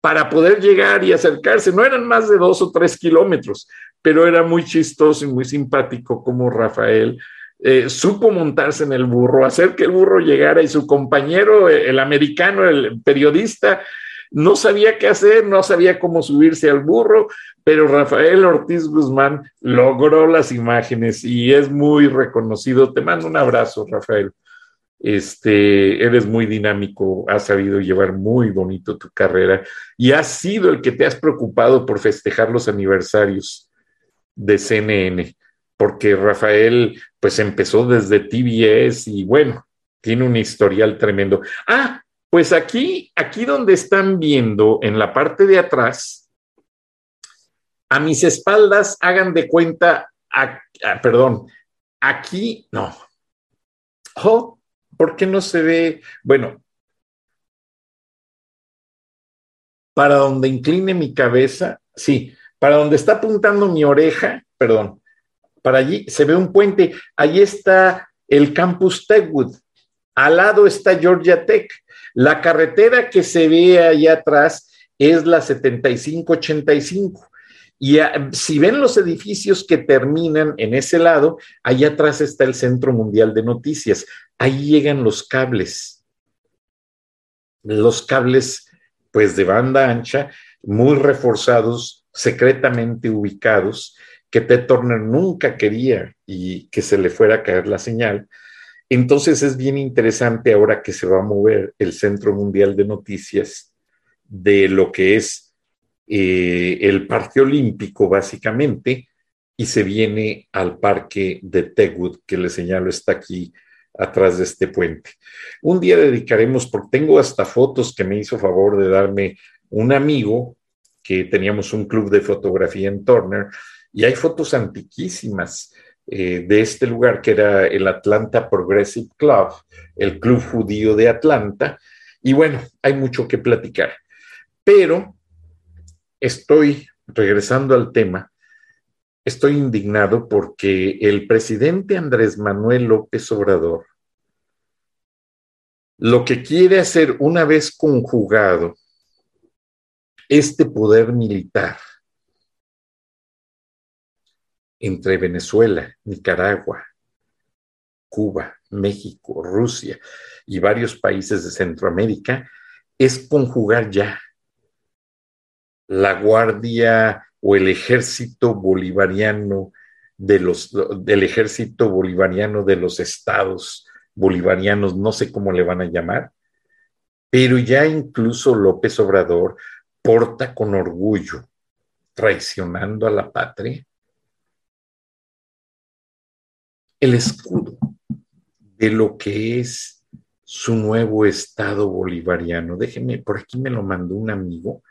para poder llegar y acercarse. No eran más de dos o tres kilómetros, pero era muy chistoso y muy simpático como Rafael eh, supo montarse en el burro, hacer que el burro llegara y su compañero, el americano, el periodista, no sabía qué hacer, no sabía cómo subirse al burro, pero Rafael Ortiz Guzmán logró las imágenes y es muy reconocido. Te mando un abrazo, Rafael. Este, eres muy dinámico, has sabido llevar muy bonito tu carrera y has sido el que te has preocupado por festejar los aniversarios de CNN porque Rafael pues empezó desde TBS y bueno, tiene un historial tremendo. Ah, pues aquí, aquí donde están viendo en la parte de atrás, a mis espaldas, hagan de cuenta, perdón, aquí no. Oh, ¿por qué no se ve? Bueno, para donde incline mi cabeza, sí, para donde está apuntando mi oreja, perdón, para allí se ve un puente, ahí está el campus Techwood, al lado está Georgia Tech. La carretera que se ve allá atrás es la 7585. Y si ven los edificios que terminan en ese lado, allá atrás está el Centro Mundial de Noticias. Ahí llegan los cables. Los cables, pues de banda ancha, muy reforzados, secretamente ubicados, que Ted Turner nunca quería y que se le fuera a caer la señal. Entonces es bien interesante ahora que se va a mover el Centro Mundial de Noticias de lo que es eh, el Parque Olímpico, básicamente, y se viene al Parque de Tegwood, que le señalo está aquí atrás de este puente. Un día dedicaremos, porque tengo hasta fotos que me hizo favor de darme un amigo, que teníamos un club de fotografía en Turner, y hay fotos antiquísimas eh, de este lugar que era el Atlanta Progressive Club, el club judío de Atlanta. Y bueno, hay mucho que platicar. Pero estoy, regresando al tema, estoy indignado porque el presidente Andrés Manuel López Obrador lo que quiere hacer una vez conjugado este poder militar entre Venezuela, Nicaragua, Cuba, México, Rusia y varios países de Centroamérica es conjugar ya la guardia o el ejército bolivariano de los del ejército bolivariano de los estados bolivarianos, no sé cómo le van a llamar, pero ya incluso López Obrador porta con orgullo traicionando a la patria el escudo de lo que es su nuevo Estado bolivariano. Déjenme, por aquí me lo mandó un amigo,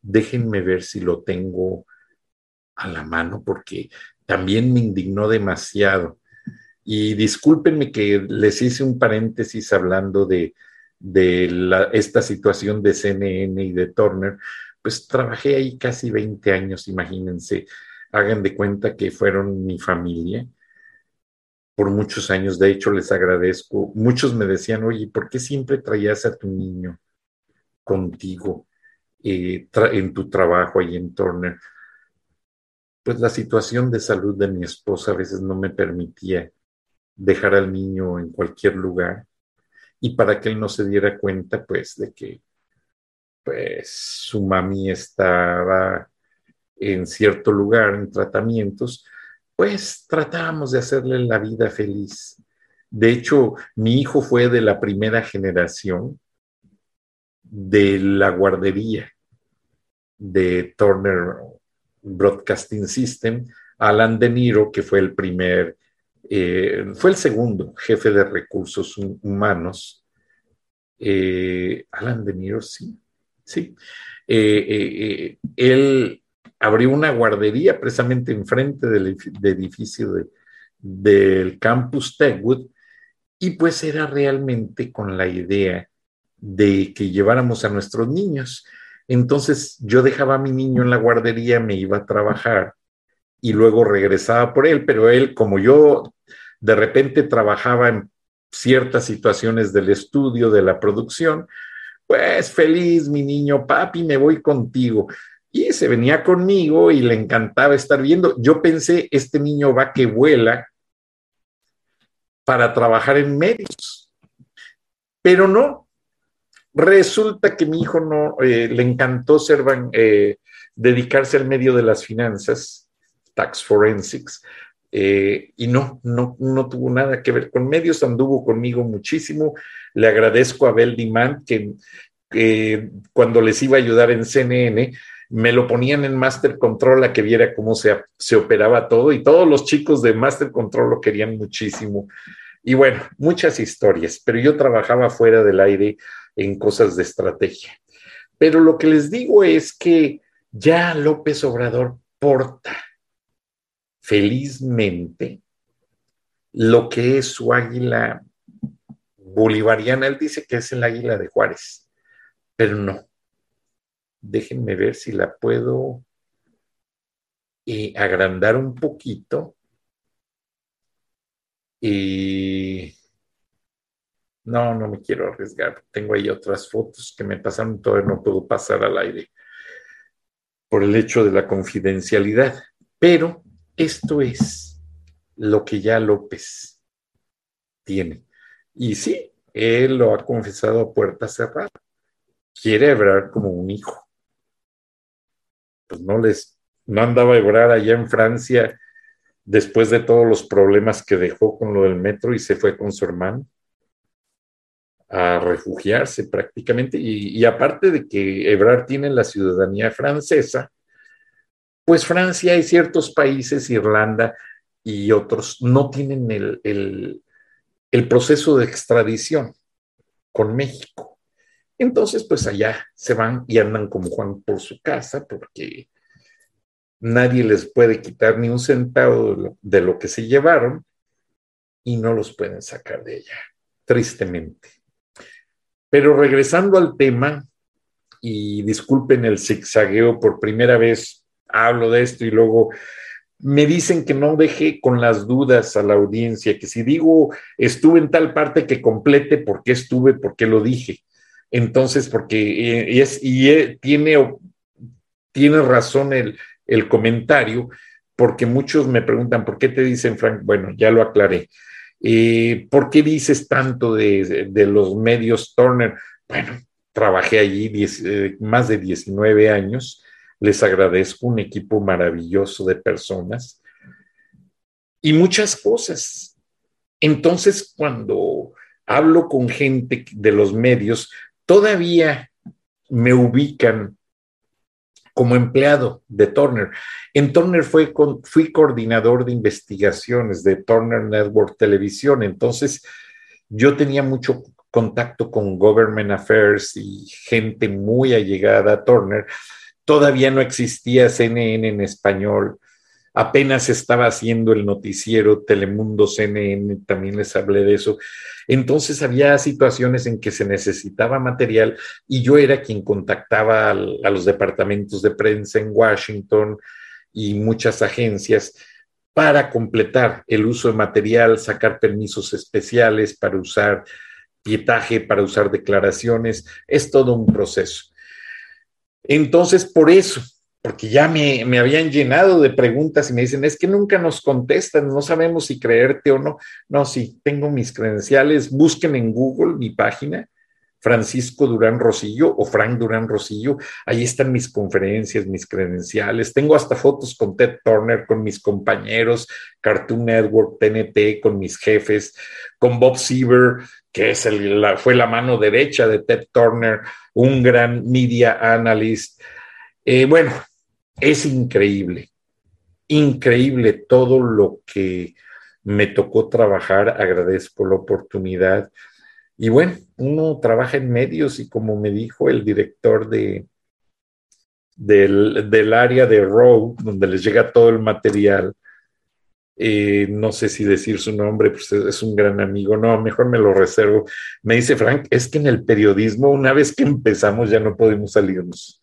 déjenme ver si lo tengo a la mano porque también me indignó demasiado. Y discúlpenme que les hice un paréntesis hablando de, esta situación de CNN y de Turner, pues trabajé ahí casi 20 años, imagínense, hagan de cuenta que fueron mi familia por muchos años. De hecho, les agradezco. Muchos me decían, oye, ¿por qué siempre traías a tu niño contigo eh, en tu trabajo ahí en Turner? Pues la situación de salud de mi esposa a veces no me permitía dejar al niño en cualquier lugar y para que él no se diera cuenta, pues, de que pues su mami estaba en cierto lugar en tratamientos, pues tratábamos de hacerle la vida feliz. De hecho, mi hijo fue de la primera generación de la guardería de Turner Broadcasting System, Alan De Niro, que fue el primer, eh, fue el segundo jefe de recursos humanos. Eh, Alan De Niro, sí, sí. Eh, él abrió una guardería precisamente enfrente del edificio del campus Techwood y pues era realmente con la idea de que lleváramos a nuestros niños. Entonces yo dejaba a mi niño en la guardería, me iba a trabajar y luego regresaba por él, pero él, como yo de repente trabajaba en ciertas situaciones del estudio, de la producción, pues feliz, mi niño, papi, me voy contigo. Y se venía conmigo y le encantaba estar viendo. Yo pensé, este niño va que vuela para trabajar en medios. Pero no, resulta que mi hijo no eh, le encantó ser, eh, dedicarse al medio de las finanzas, tax forensics, eh, y no, no, no tuvo nada que ver con medios, anduvo conmigo muchísimo. Le agradezco a Bel Dimant que cuando les iba a ayudar en CNN, me lo ponían en Master Control a que viera cómo se, se operaba todo y todos los chicos de Master Control lo querían muchísimo. Y bueno, muchas historias, pero yo trabajaba fuera del aire en cosas de estrategia. Pero lo que les digo es que ya López Obrador porta felizmente lo que es su águila bolivariana. Él dice que es el águila de Juárez, pero no. Déjenme ver si la puedo eh, agrandar un poquito. Y no, no me quiero arriesgar. Tengo ahí otras fotos que me pasaron, todavía no puedo pasar al aire por el hecho de la confidencialidad. Pero esto es lo que ya López tiene. Y sí, él lo ha confesado a puerta cerrada. Quiere Ebrar como un hijo. Pues no les, no andaba a Ebrar allá en Francia después de todos los problemas que dejó con lo del metro y se fue con su hermano a refugiarse prácticamente. Y, y aparte de que Ebrard tiene la ciudadanía francesa, pues Francia y ciertos países, Irlanda y otros, no tienen el, el, proceso de extradición con México. Entonces, pues allá se van y andan como Juan por su casa porque nadie les puede quitar ni un centavo de lo, que se llevaron y no los pueden sacar de ella, tristemente. Pero regresando al tema, y disculpen el zigzagueo por primera vez, hablo de esto y luego me dicen que no deje con las dudas a la audiencia, que si digo estuve en tal parte que complete por qué estuve, por qué lo dije. Entonces, porque eh, es, y eh, tiene, tiene razón el, el comentario, porque muchos me preguntan, ¿por qué te dicen, Frank? Bueno, ya lo aclaré. Eh, ¿Por qué dices tanto de, de, los medios Turner? Bueno, trabajé allí más de 19 años les agradezco un equipo maravilloso de personas y muchas cosas. Entonces, cuando hablo con gente de los medios, todavía me ubican como empleado de Turner. En Turner fui coordinador de investigaciones de Turner Network Televisión, entonces yo tenía mucho contacto con Government Affairs y gente muy allegada a Turner, Todavía no existía CNN en español. Apenas estaba haciendo el noticiero Telemundo CNN, también les hablé de eso. Entonces había situaciones en que se necesitaba material y yo era quien contactaba a los departamentos de prensa en Washington y muchas agencias para completar el uso de material, sacar permisos especiales para usar pietaje, para usar declaraciones. Es todo un proceso. Entonces, por eso, porque ya me, habían llenado de preguntas y me dicen, es que nunca nos contestan, no sabemos si creerte o no. No, sí, tengo mis credenciales, busquen en Google mi página, Francisco Durán Rosillo o Frank Durán Rosillo, ahí están mis conferencias, mis credenciales, tengo hasta fotos con Ted Turner, con mis compañeros, Cartoon Network, TNT, con mis jefes, con Bob Siever, que es el, fue la mano derecha de Ted Turner, un gran media analyst. Eh, bueno, es increíble, increíble todo lo que me tocó trabajar, agradezco la oportunidad. Y bueno, uno trabaja en medios y como me dijo el director de, del, área de Row, donde les llega todo el material, eh, no sé si decir su nombre, pues es un gran amigo, no, mejor me lo reservo. Me dice Frank, es que en el periodismo, una vez que empezamos, ya no podemos salirnos.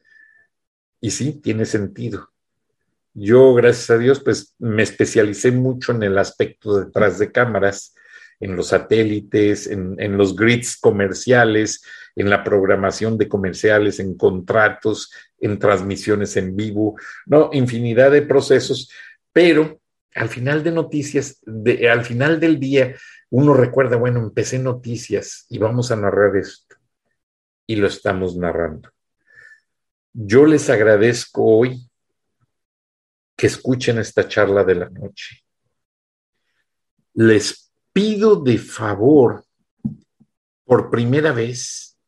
Y sí, tiene sentido. Yo, gracias a Dios, pues me especialicé mucho en el aspecto detrás de cámaras, en los satélites, en, en los grids comerciales, en la programación de comerciales, en contratos, en transmisiones en vivo, no, infinidad de procesos, pero al final de noticias, de, al final del día, uno recuerda, bueno, empecé noticias y vamos a narrar esto. Y lo estamos narrando. Yo les agradezco hoy que escuchen esta charla de la noche. Les pido de favor, por primera vez,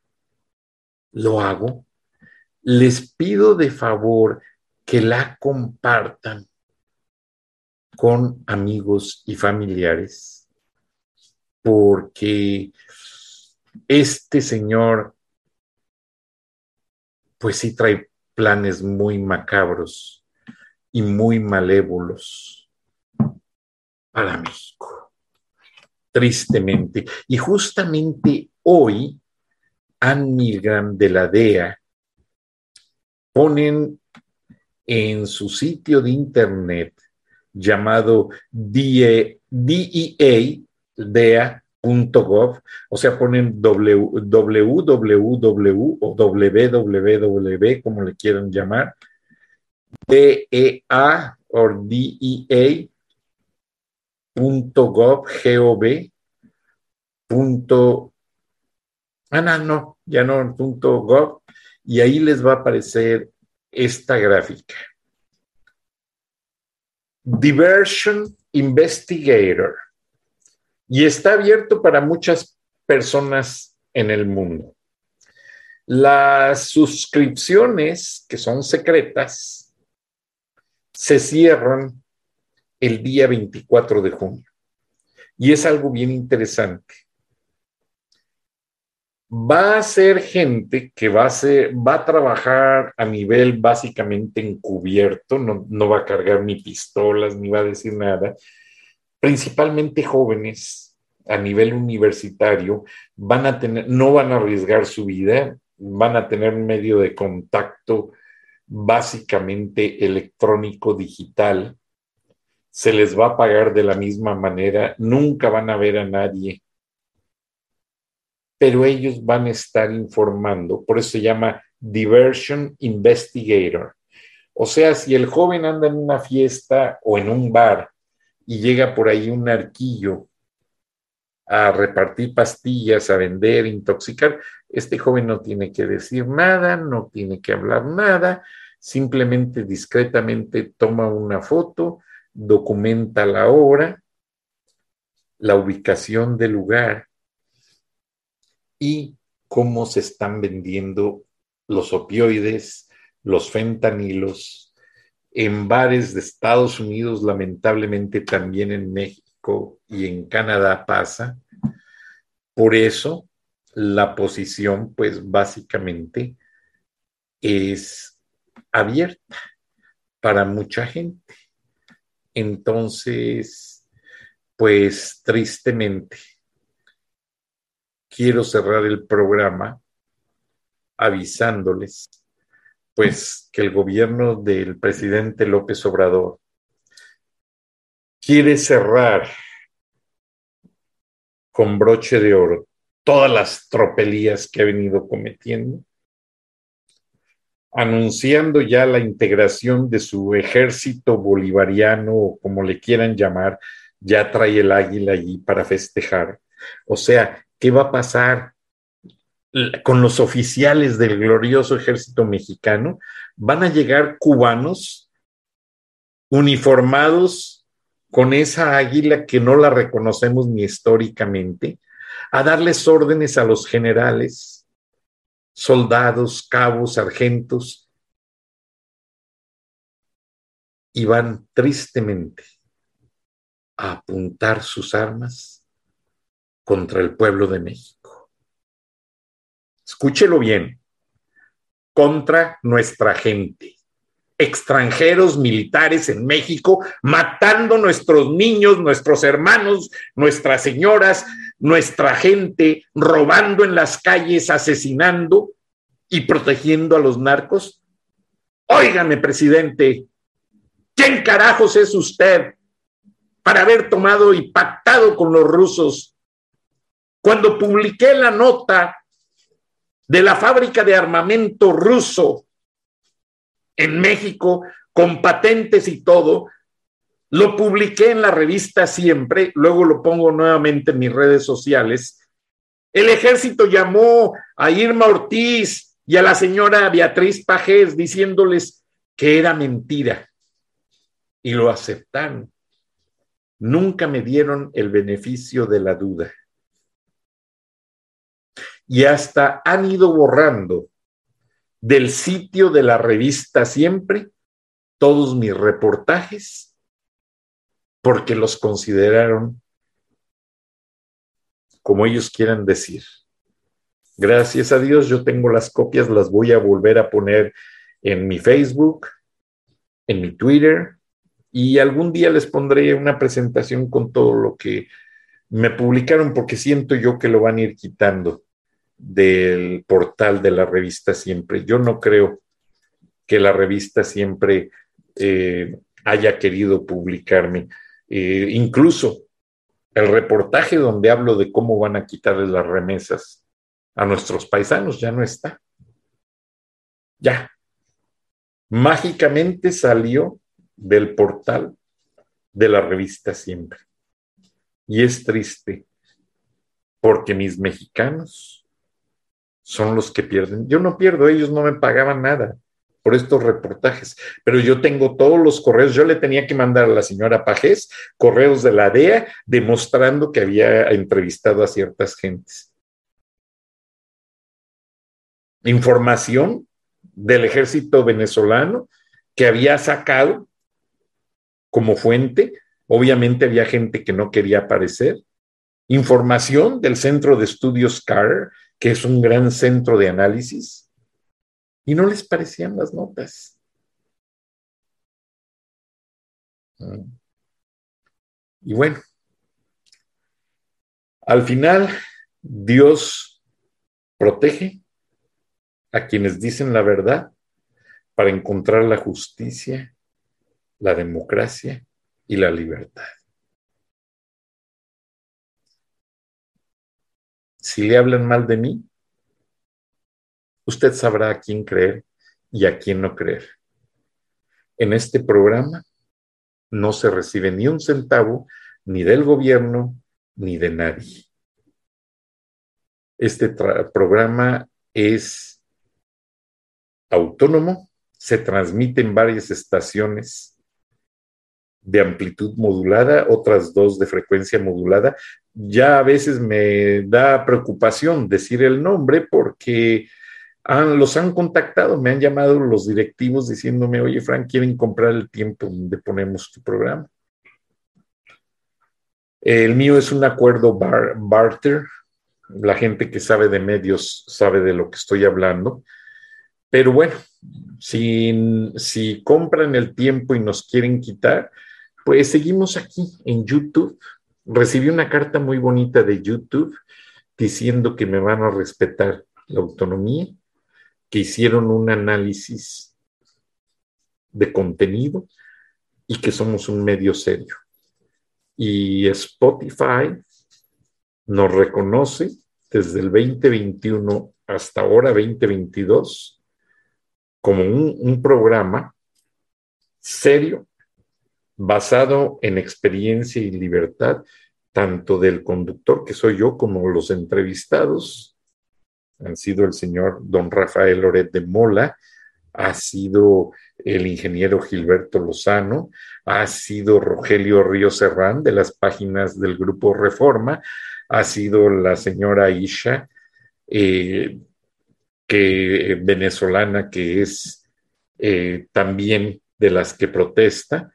lo hago, les pido de favor que la compartan con amigos y familiares, porque este señor, pues sí trae planes muy macabros y muy malévolos para México, tristemente. Y justamente hoy, Anne Milgram de la DEA ponen en su sitio de internet llamado O sea, ponen www o www, como le quieran llamar, DEA o DEA.gov, G-O-V, punto, ah, no, no, ya no, punto gov, y ahí les va a aparecer esta gráfica. Diversion Investigator y está abierto para muchas personas en el mundo. Las suscripciones, que son secretas, se cierran el día 24 de junio. Y es algo bien interesante va a ser gente que va a, trabajar a nivel básicamente encubierto, no, no va a cargar ni pistolas, ni va a decir nada, principalmente jóvenes a nivel universitario, van a tener, no van a arriesgar su vida, van a tener un medio de contacto básicamente electrónico digital, se les va a pagar de la misma manera, nunca van a ver a nadie pero ellos van a estar informando, por eso se llama Diversion Investigator. O sea, si el joven anda en una fiesta o en un bar y llega por ahí un arquillo a repartir pastillas, a vender, intoxicar, este joven no tiene que decir nada, no tiene que hablar nada, simplemente discretamente toma una foto, documenta la hora, la ubicación del lugar y cómo se están vendiendo los opioides, los fentanilos en bares de Estados Unidos, lamentablemente también en México y en Canadá pasa. Por eso la posición, pues básicamente es abierta para mucha gente. Entonces, pues tristemente, quiero cerrar el programa avisándoles, pues, que el gobierno del presidente López Obrador quiere cerrar con broche de oro todas las tropelías que ha venido cometiendo, anunciando ya la integración de su ejército bolivariano o como le quieran llamar, ya trae el águila allí para festejar. O sea, ¿Qué va a pasar con los oficiales del glorioso ejército mexicano? Van a llegar cubanos uniformados con esa águila que no la reconocemos ni históricamente, a darles órdenes a los generales, soldados, cabos, sargentos, y van tristemente a apuntar sus armas contra el pueblo de México. Escúchelo bien, contra nuestra gente, extranjeros militares en México, matando nuestros niños, nuestros hermanos, nuestras señoras, nuestra gente, robando en las calles, asesinando y protegiendo a los narcos? Óigame, presidente, ¿quién carajos es usted para haber tomado y pactado con los rusos? Cuando publiqué la nota de la fábrica de armamento ruso en México, con patentes y todo, lo publiqué en la revista Siempre, luego lo pongo nuevamente en mis redes sociales. El ejército llamó a Irma Ortiz y a la señora Beatriz Pajés diciéndoles que era mentira y lo aceptaron. Nunca me dieron el beneficio de la duda y hasta han ido borrando del sitio de la revista siempre todos mis reportajes porque los consideraron como ellos quieran decir. Gracias a Dios yo tengo las copias, las voy a volver a poner en mi Facebook, en mi Twitter y algún día les pondré una presentación con todo lo que me publicaron porque siento yo que lo van a ir quitando del portal de la revista Siempre. Yo no creo que la revista Siempre eh, haya querido publicarme. Eh, incluso el reportaje donde hablo de cómo van a quitarles las remesas a nuestros paisanos ya no está. Ya. Mágicamente salió del portal de la revista Siempre. Y es triste porque mis mexicanos son los que pierden. Yo no pierdo, ellos no me pagaban nada por estos reportajes, pero yo tengo todos los correos, yo le tenía que mandar a la señora Pajés correos de la DEA demostrando que había entrevistado a ciertas gentes. Información del ejército venezolano que había sacado como fuente, obviamente había gente que no quería aparecer. Información del Centro de Estudios CAR, que es un gran centro de análisis, y no les parecían las notas. Mm. Y bueno, al final Dios protege a quienes dicen la verdad para encontrar la justicia, la democracia y la libertad. Si le hablan mal de mí, usted sabrá a quién creer y a quién no creer. En este programa no se recibe ni un centavo ni del gobierno ni de nadie. Este programa es autónomo, se transmite en varias estaciones de amplitud modulada, otras dos de frecuencia modulada. Ya a veces me da preocupación decir el nombre porque los han contactado, me han llamado los directivos diciéndome, oye, Frank, quieren comprar el tiempo donde ponemos tu programa. El mío es un acuerdo barter. La gente que sabe de medios sabe de lo que estoy hablando. Pero bueno, si, si compran el tiempo y nos quieren quitar, pues seguimos aquí en YouTube. Recibí una carta muy bonita de YouTube diciendo que me van a respetar la autonomía, que hicieron un análisis de contenido y que somos un medio serio. Y Spotify nos reconoce desde el 2021 hasta ahora 2022 como un, un programa serio basado en experiencia y libertad, tanto del conductor, que soy yo, como los entrevistados. Han sido el señor don Rafael Loret de Mola, ha sido el ingeniero Gilberto Lozano, ha sido Rogelio Río Serrán de las páginas del Grupo Reforma, ha sido la señora Isha, eh, que, venezolana que es eh, también de las que protesta,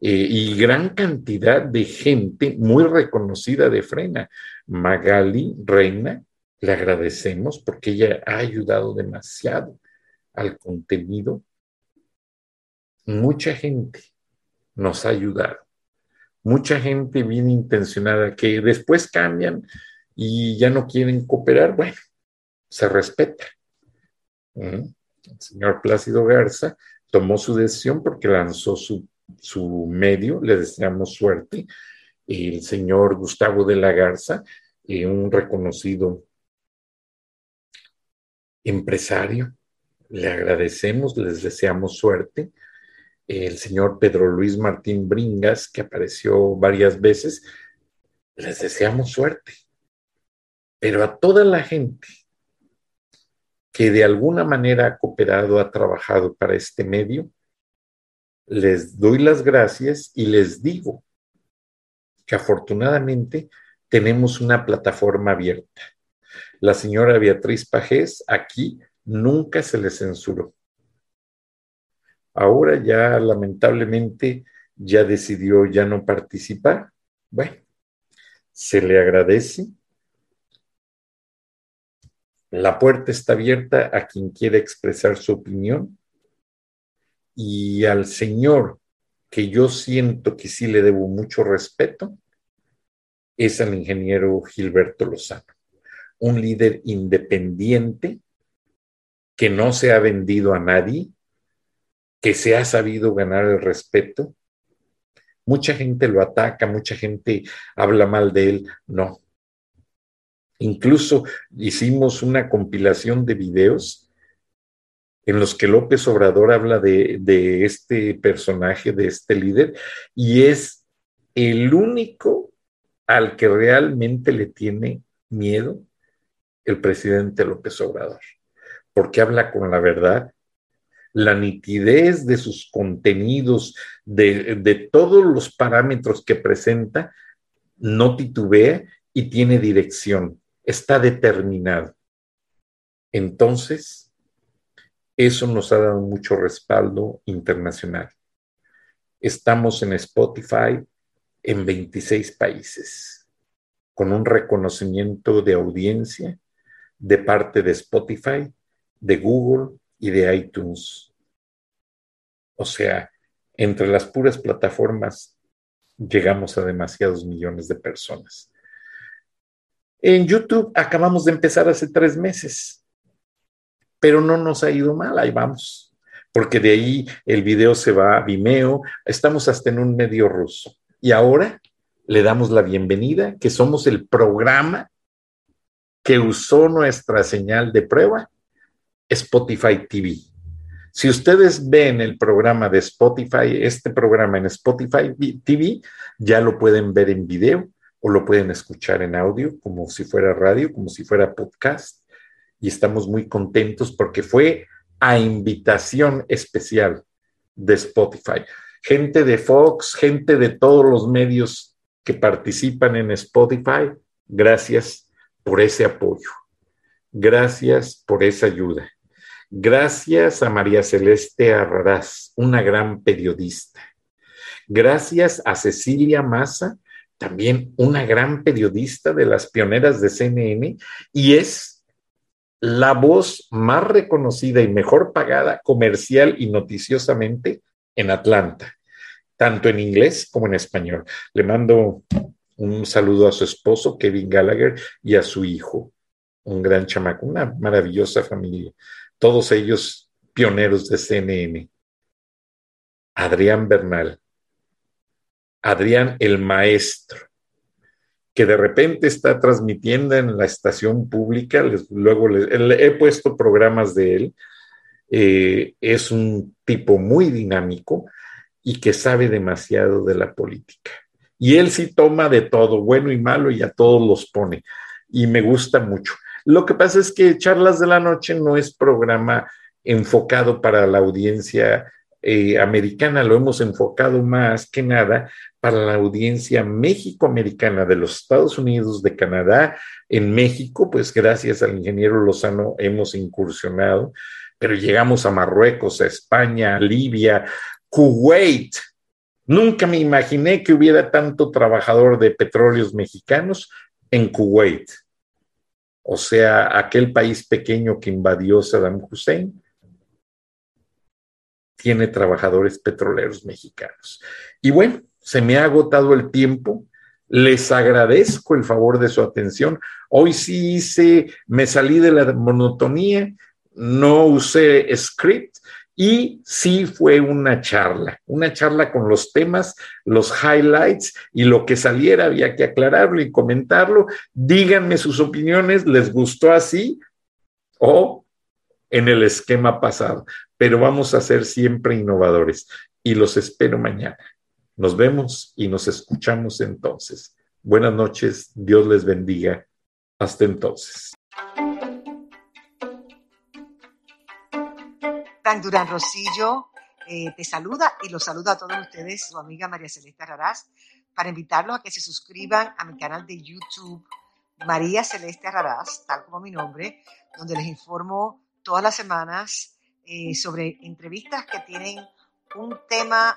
eh, y gran cantidad de gente muy reconocida de Frena. Magali Reina, le agradecemos porque ella ha ayudado demasiado al contenido mucha gente nos ha ayudado. Mucha gente bien intencionada que después cambian y ya no quieren cooperar. Bueno, se respeta. ¿Mm? El señor Plácido Garza tomó su decisión porque lanzó su, su medio, le deseamos suerte. El señor Gustavo de la Garza, eh, un reconocido empresario, le agradecemos, les deseamos suerte. El señor Pedro Luis Martín Bringas, que apareció varias veces, les deseamos suerte. Pero a toda la gente que de alguna manera ha cooperado, ha trabajado para este medio, les doy las gracias y les digo que afortunadamente tenemos una plataforma abierta. La señora Beatriz Pajés aquí nunca se le censuró. Ahora ya lamentablemente ya decidió ya no participar. Bueno, se le agradece. La puerta está abierta a quien quiera expresar su opinión. Y al señor que yo siento que sí le debo mucho respeto es al ingeniero Gilberto Lozano, un líder independiente que no se ha vendido a nadie, que se ha sabido ganar el respeto. Mucha gente lo ataca, mucha gente habla mal de él. No. Incluso hicimos una compilación de videos en los que López Obrador habla de, de este personaje, de este líder, y es el único al que realmente le tiene miedo el presidente López Obrador porque habla con la verdad, la nitidez de sus contenidos, de, todos los parámetros que presenta, no titubea y tiene dirección, está determinado. Entonces, eso nos ha dado mucho respaldo internacional. Estamos en Spotify en 26 países, con un reconocimiento de audiencia de parte de Spotify de Google y de iTunes. O sea, entre las puras plataformas llegamos a demasiados millones de personas. En YouTube acabamos de empezar hace tres meses, pero no nos ha ido mal, ahí vamos, porque de ahí el video se va a Vimeo, estamos hasta en un medio ruso. Y ahora le damos la bienvenida, que somos el programa que usó nuestra señal de prueba Spotify TV. Si ustedes ven el programa de Spotify, este programa en Spotify TV, ya lo pueden ver en video o lo pueden escuchar en audio, como si fuera radio, como si fuera podcast. Y estamos muy contentos porque fue a invitación especial de Spotify. Gente de Fox, gente de todos los medios que participan en Spotify, gracias por ese apoyo. Gracias por esa ayuda. Gracias a María Celeste Arraraz, una gran periodista. Gracias a Cecilia Massa, también una gran periodista de las pioneras de CNN y es la voz más reconocida y mejor pagada comercial y noticiosamente en Atlanta, tanto en inglés como en español. Le mando un saludo a su esposo, Kevin Gallagher, y a su hijo, un gran chamaco, una maravillosa familia todos ellos pioneros de CNN. Adrián Bernal, Adrián el maestro, que de repente está transmitiendo en la estación pública, luego le, he puesto programas de él, eh, es un tipo muy dinámico y que sabe demasiado de la política. Y él sí toma de todo, bueno y malo, y a todos los pone. Y me gusta mucho. Lo que pasa es que Charlas de la Noche no es programa enfocado para la audiencia eh, americana, lo hemos enfocado más que nada para la audiencia México-americana de los Estados Unidos, de Canadá, en México, pues gracias al ingeniero Lozano hemos incursionado, pero llegamos a Marruecos, a España, a Libia, Kuwait. Nunca me imaginé que hubiera tanto trabajador de petróleos mexicanos en Kuwait o sea, aquel país pequeño que invadió Saddam Hussein, tiene trabajadores petroleros mexicanos. Y bueno, se me ha agotado el tiempo. Les agradezco el favor de su atención. Hoy sí hice, me salí de la monotonía, no usé script y sí fue una charla, una charla con los temas, los highlights y lo que saliera había que aclararlo y comentarlo. Díganme sus opiniones, ¿les gustó así o en el esquema pasado? Pero vamos a ser siempre innovadores y los espero mañana. Nos vemos y nos escuchamos entonces. Buenas noches, Dios les bendiga. Hasta entonces. Durán Rosillo eh, te saluda y los saluda a todos ustedes, su amiga María Celeste Arrarás, para invitarlos a que se suscriban a mi canal de YouTube María Celeste Arrarás, tal como mi nombre, donde les informo todas las semanas eh, sobre entrevistas que tienen un tema